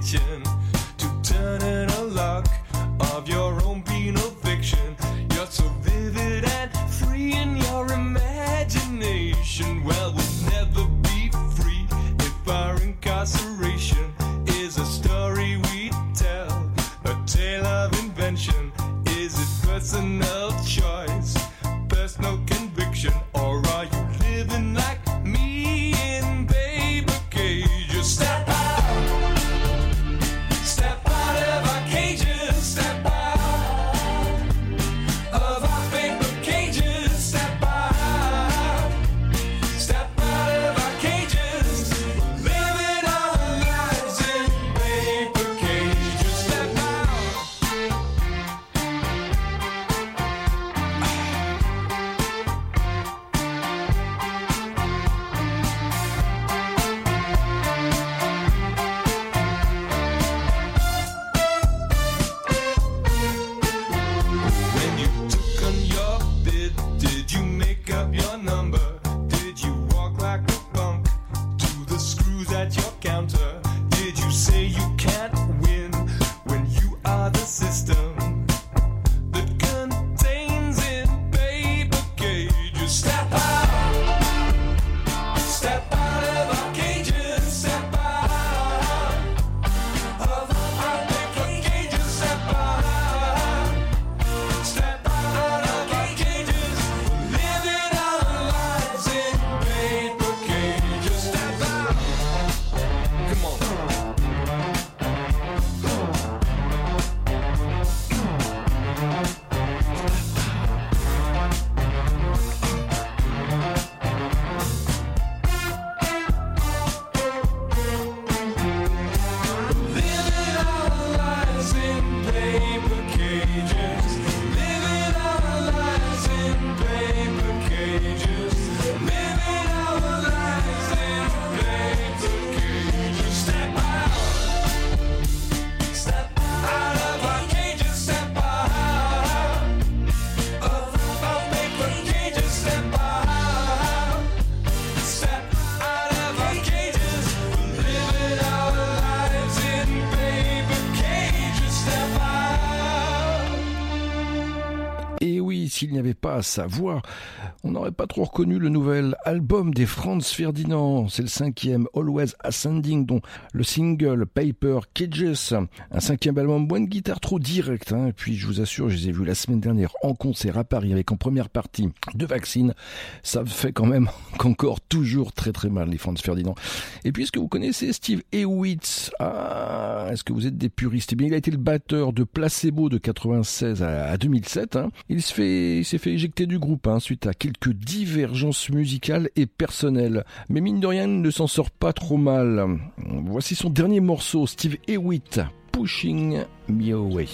Kitchen to turn in a lock of your own penal fiction? You're so vivid and free in your imagination. Well, we'll never be free if our incarceration is a story we tell, a tale of invention. Is it personal s'il n'y avait pas sa voix, on n'aurait pas trop reconnu le nouvel album des Franz Ferdinand. C'est le cinquième Always Ascending, dont le single Paper Cages. Un cinquième album, bonne guitare trop direct. Hein. Et puis, je vous assure, je les ai vus la semaine dernière en concert à Paris avec en première partie de Vaccine. Ça fait quand même qu'encore toujours très très mal, les Franz Ferdinand. Et puis, est-ce que vous connaissez Steve Ewitz? Ah, est-ce que vous êtes des puristes? Eh bien, il a été le batteur de Placebo de 96 à, à 2007. hein. Il se fait, s'est fait éjecter du groupe hein, suite à quelques divergences musicales et personnelles. Mais mine de rien, ne s'en sort pas trop mal. Voici son dernier morceau, Steve Hewitt, Pushing Me Away.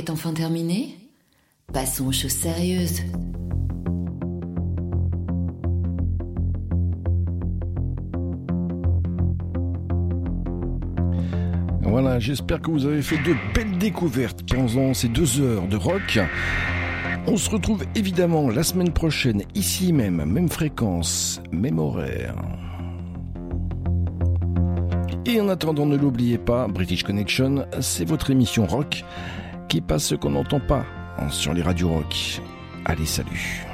Est enfin terminée Passons aux choses sérieuses. Voilà, j'espère que vous avez fait de belles découvertes pendant ces deux heures de rock. On se retrouve évidemment la semaine prochaine, ici même, même fréquence, même horaire. Et en attendant, ne l'oubliez pas, British Connection, c'est votre émission rock qui passe ce qu'on n'entend pas sur les radios rock. Allez, salut.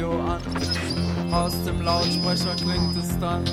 Radio an. Aus dem Lautsprecher klingt es dann.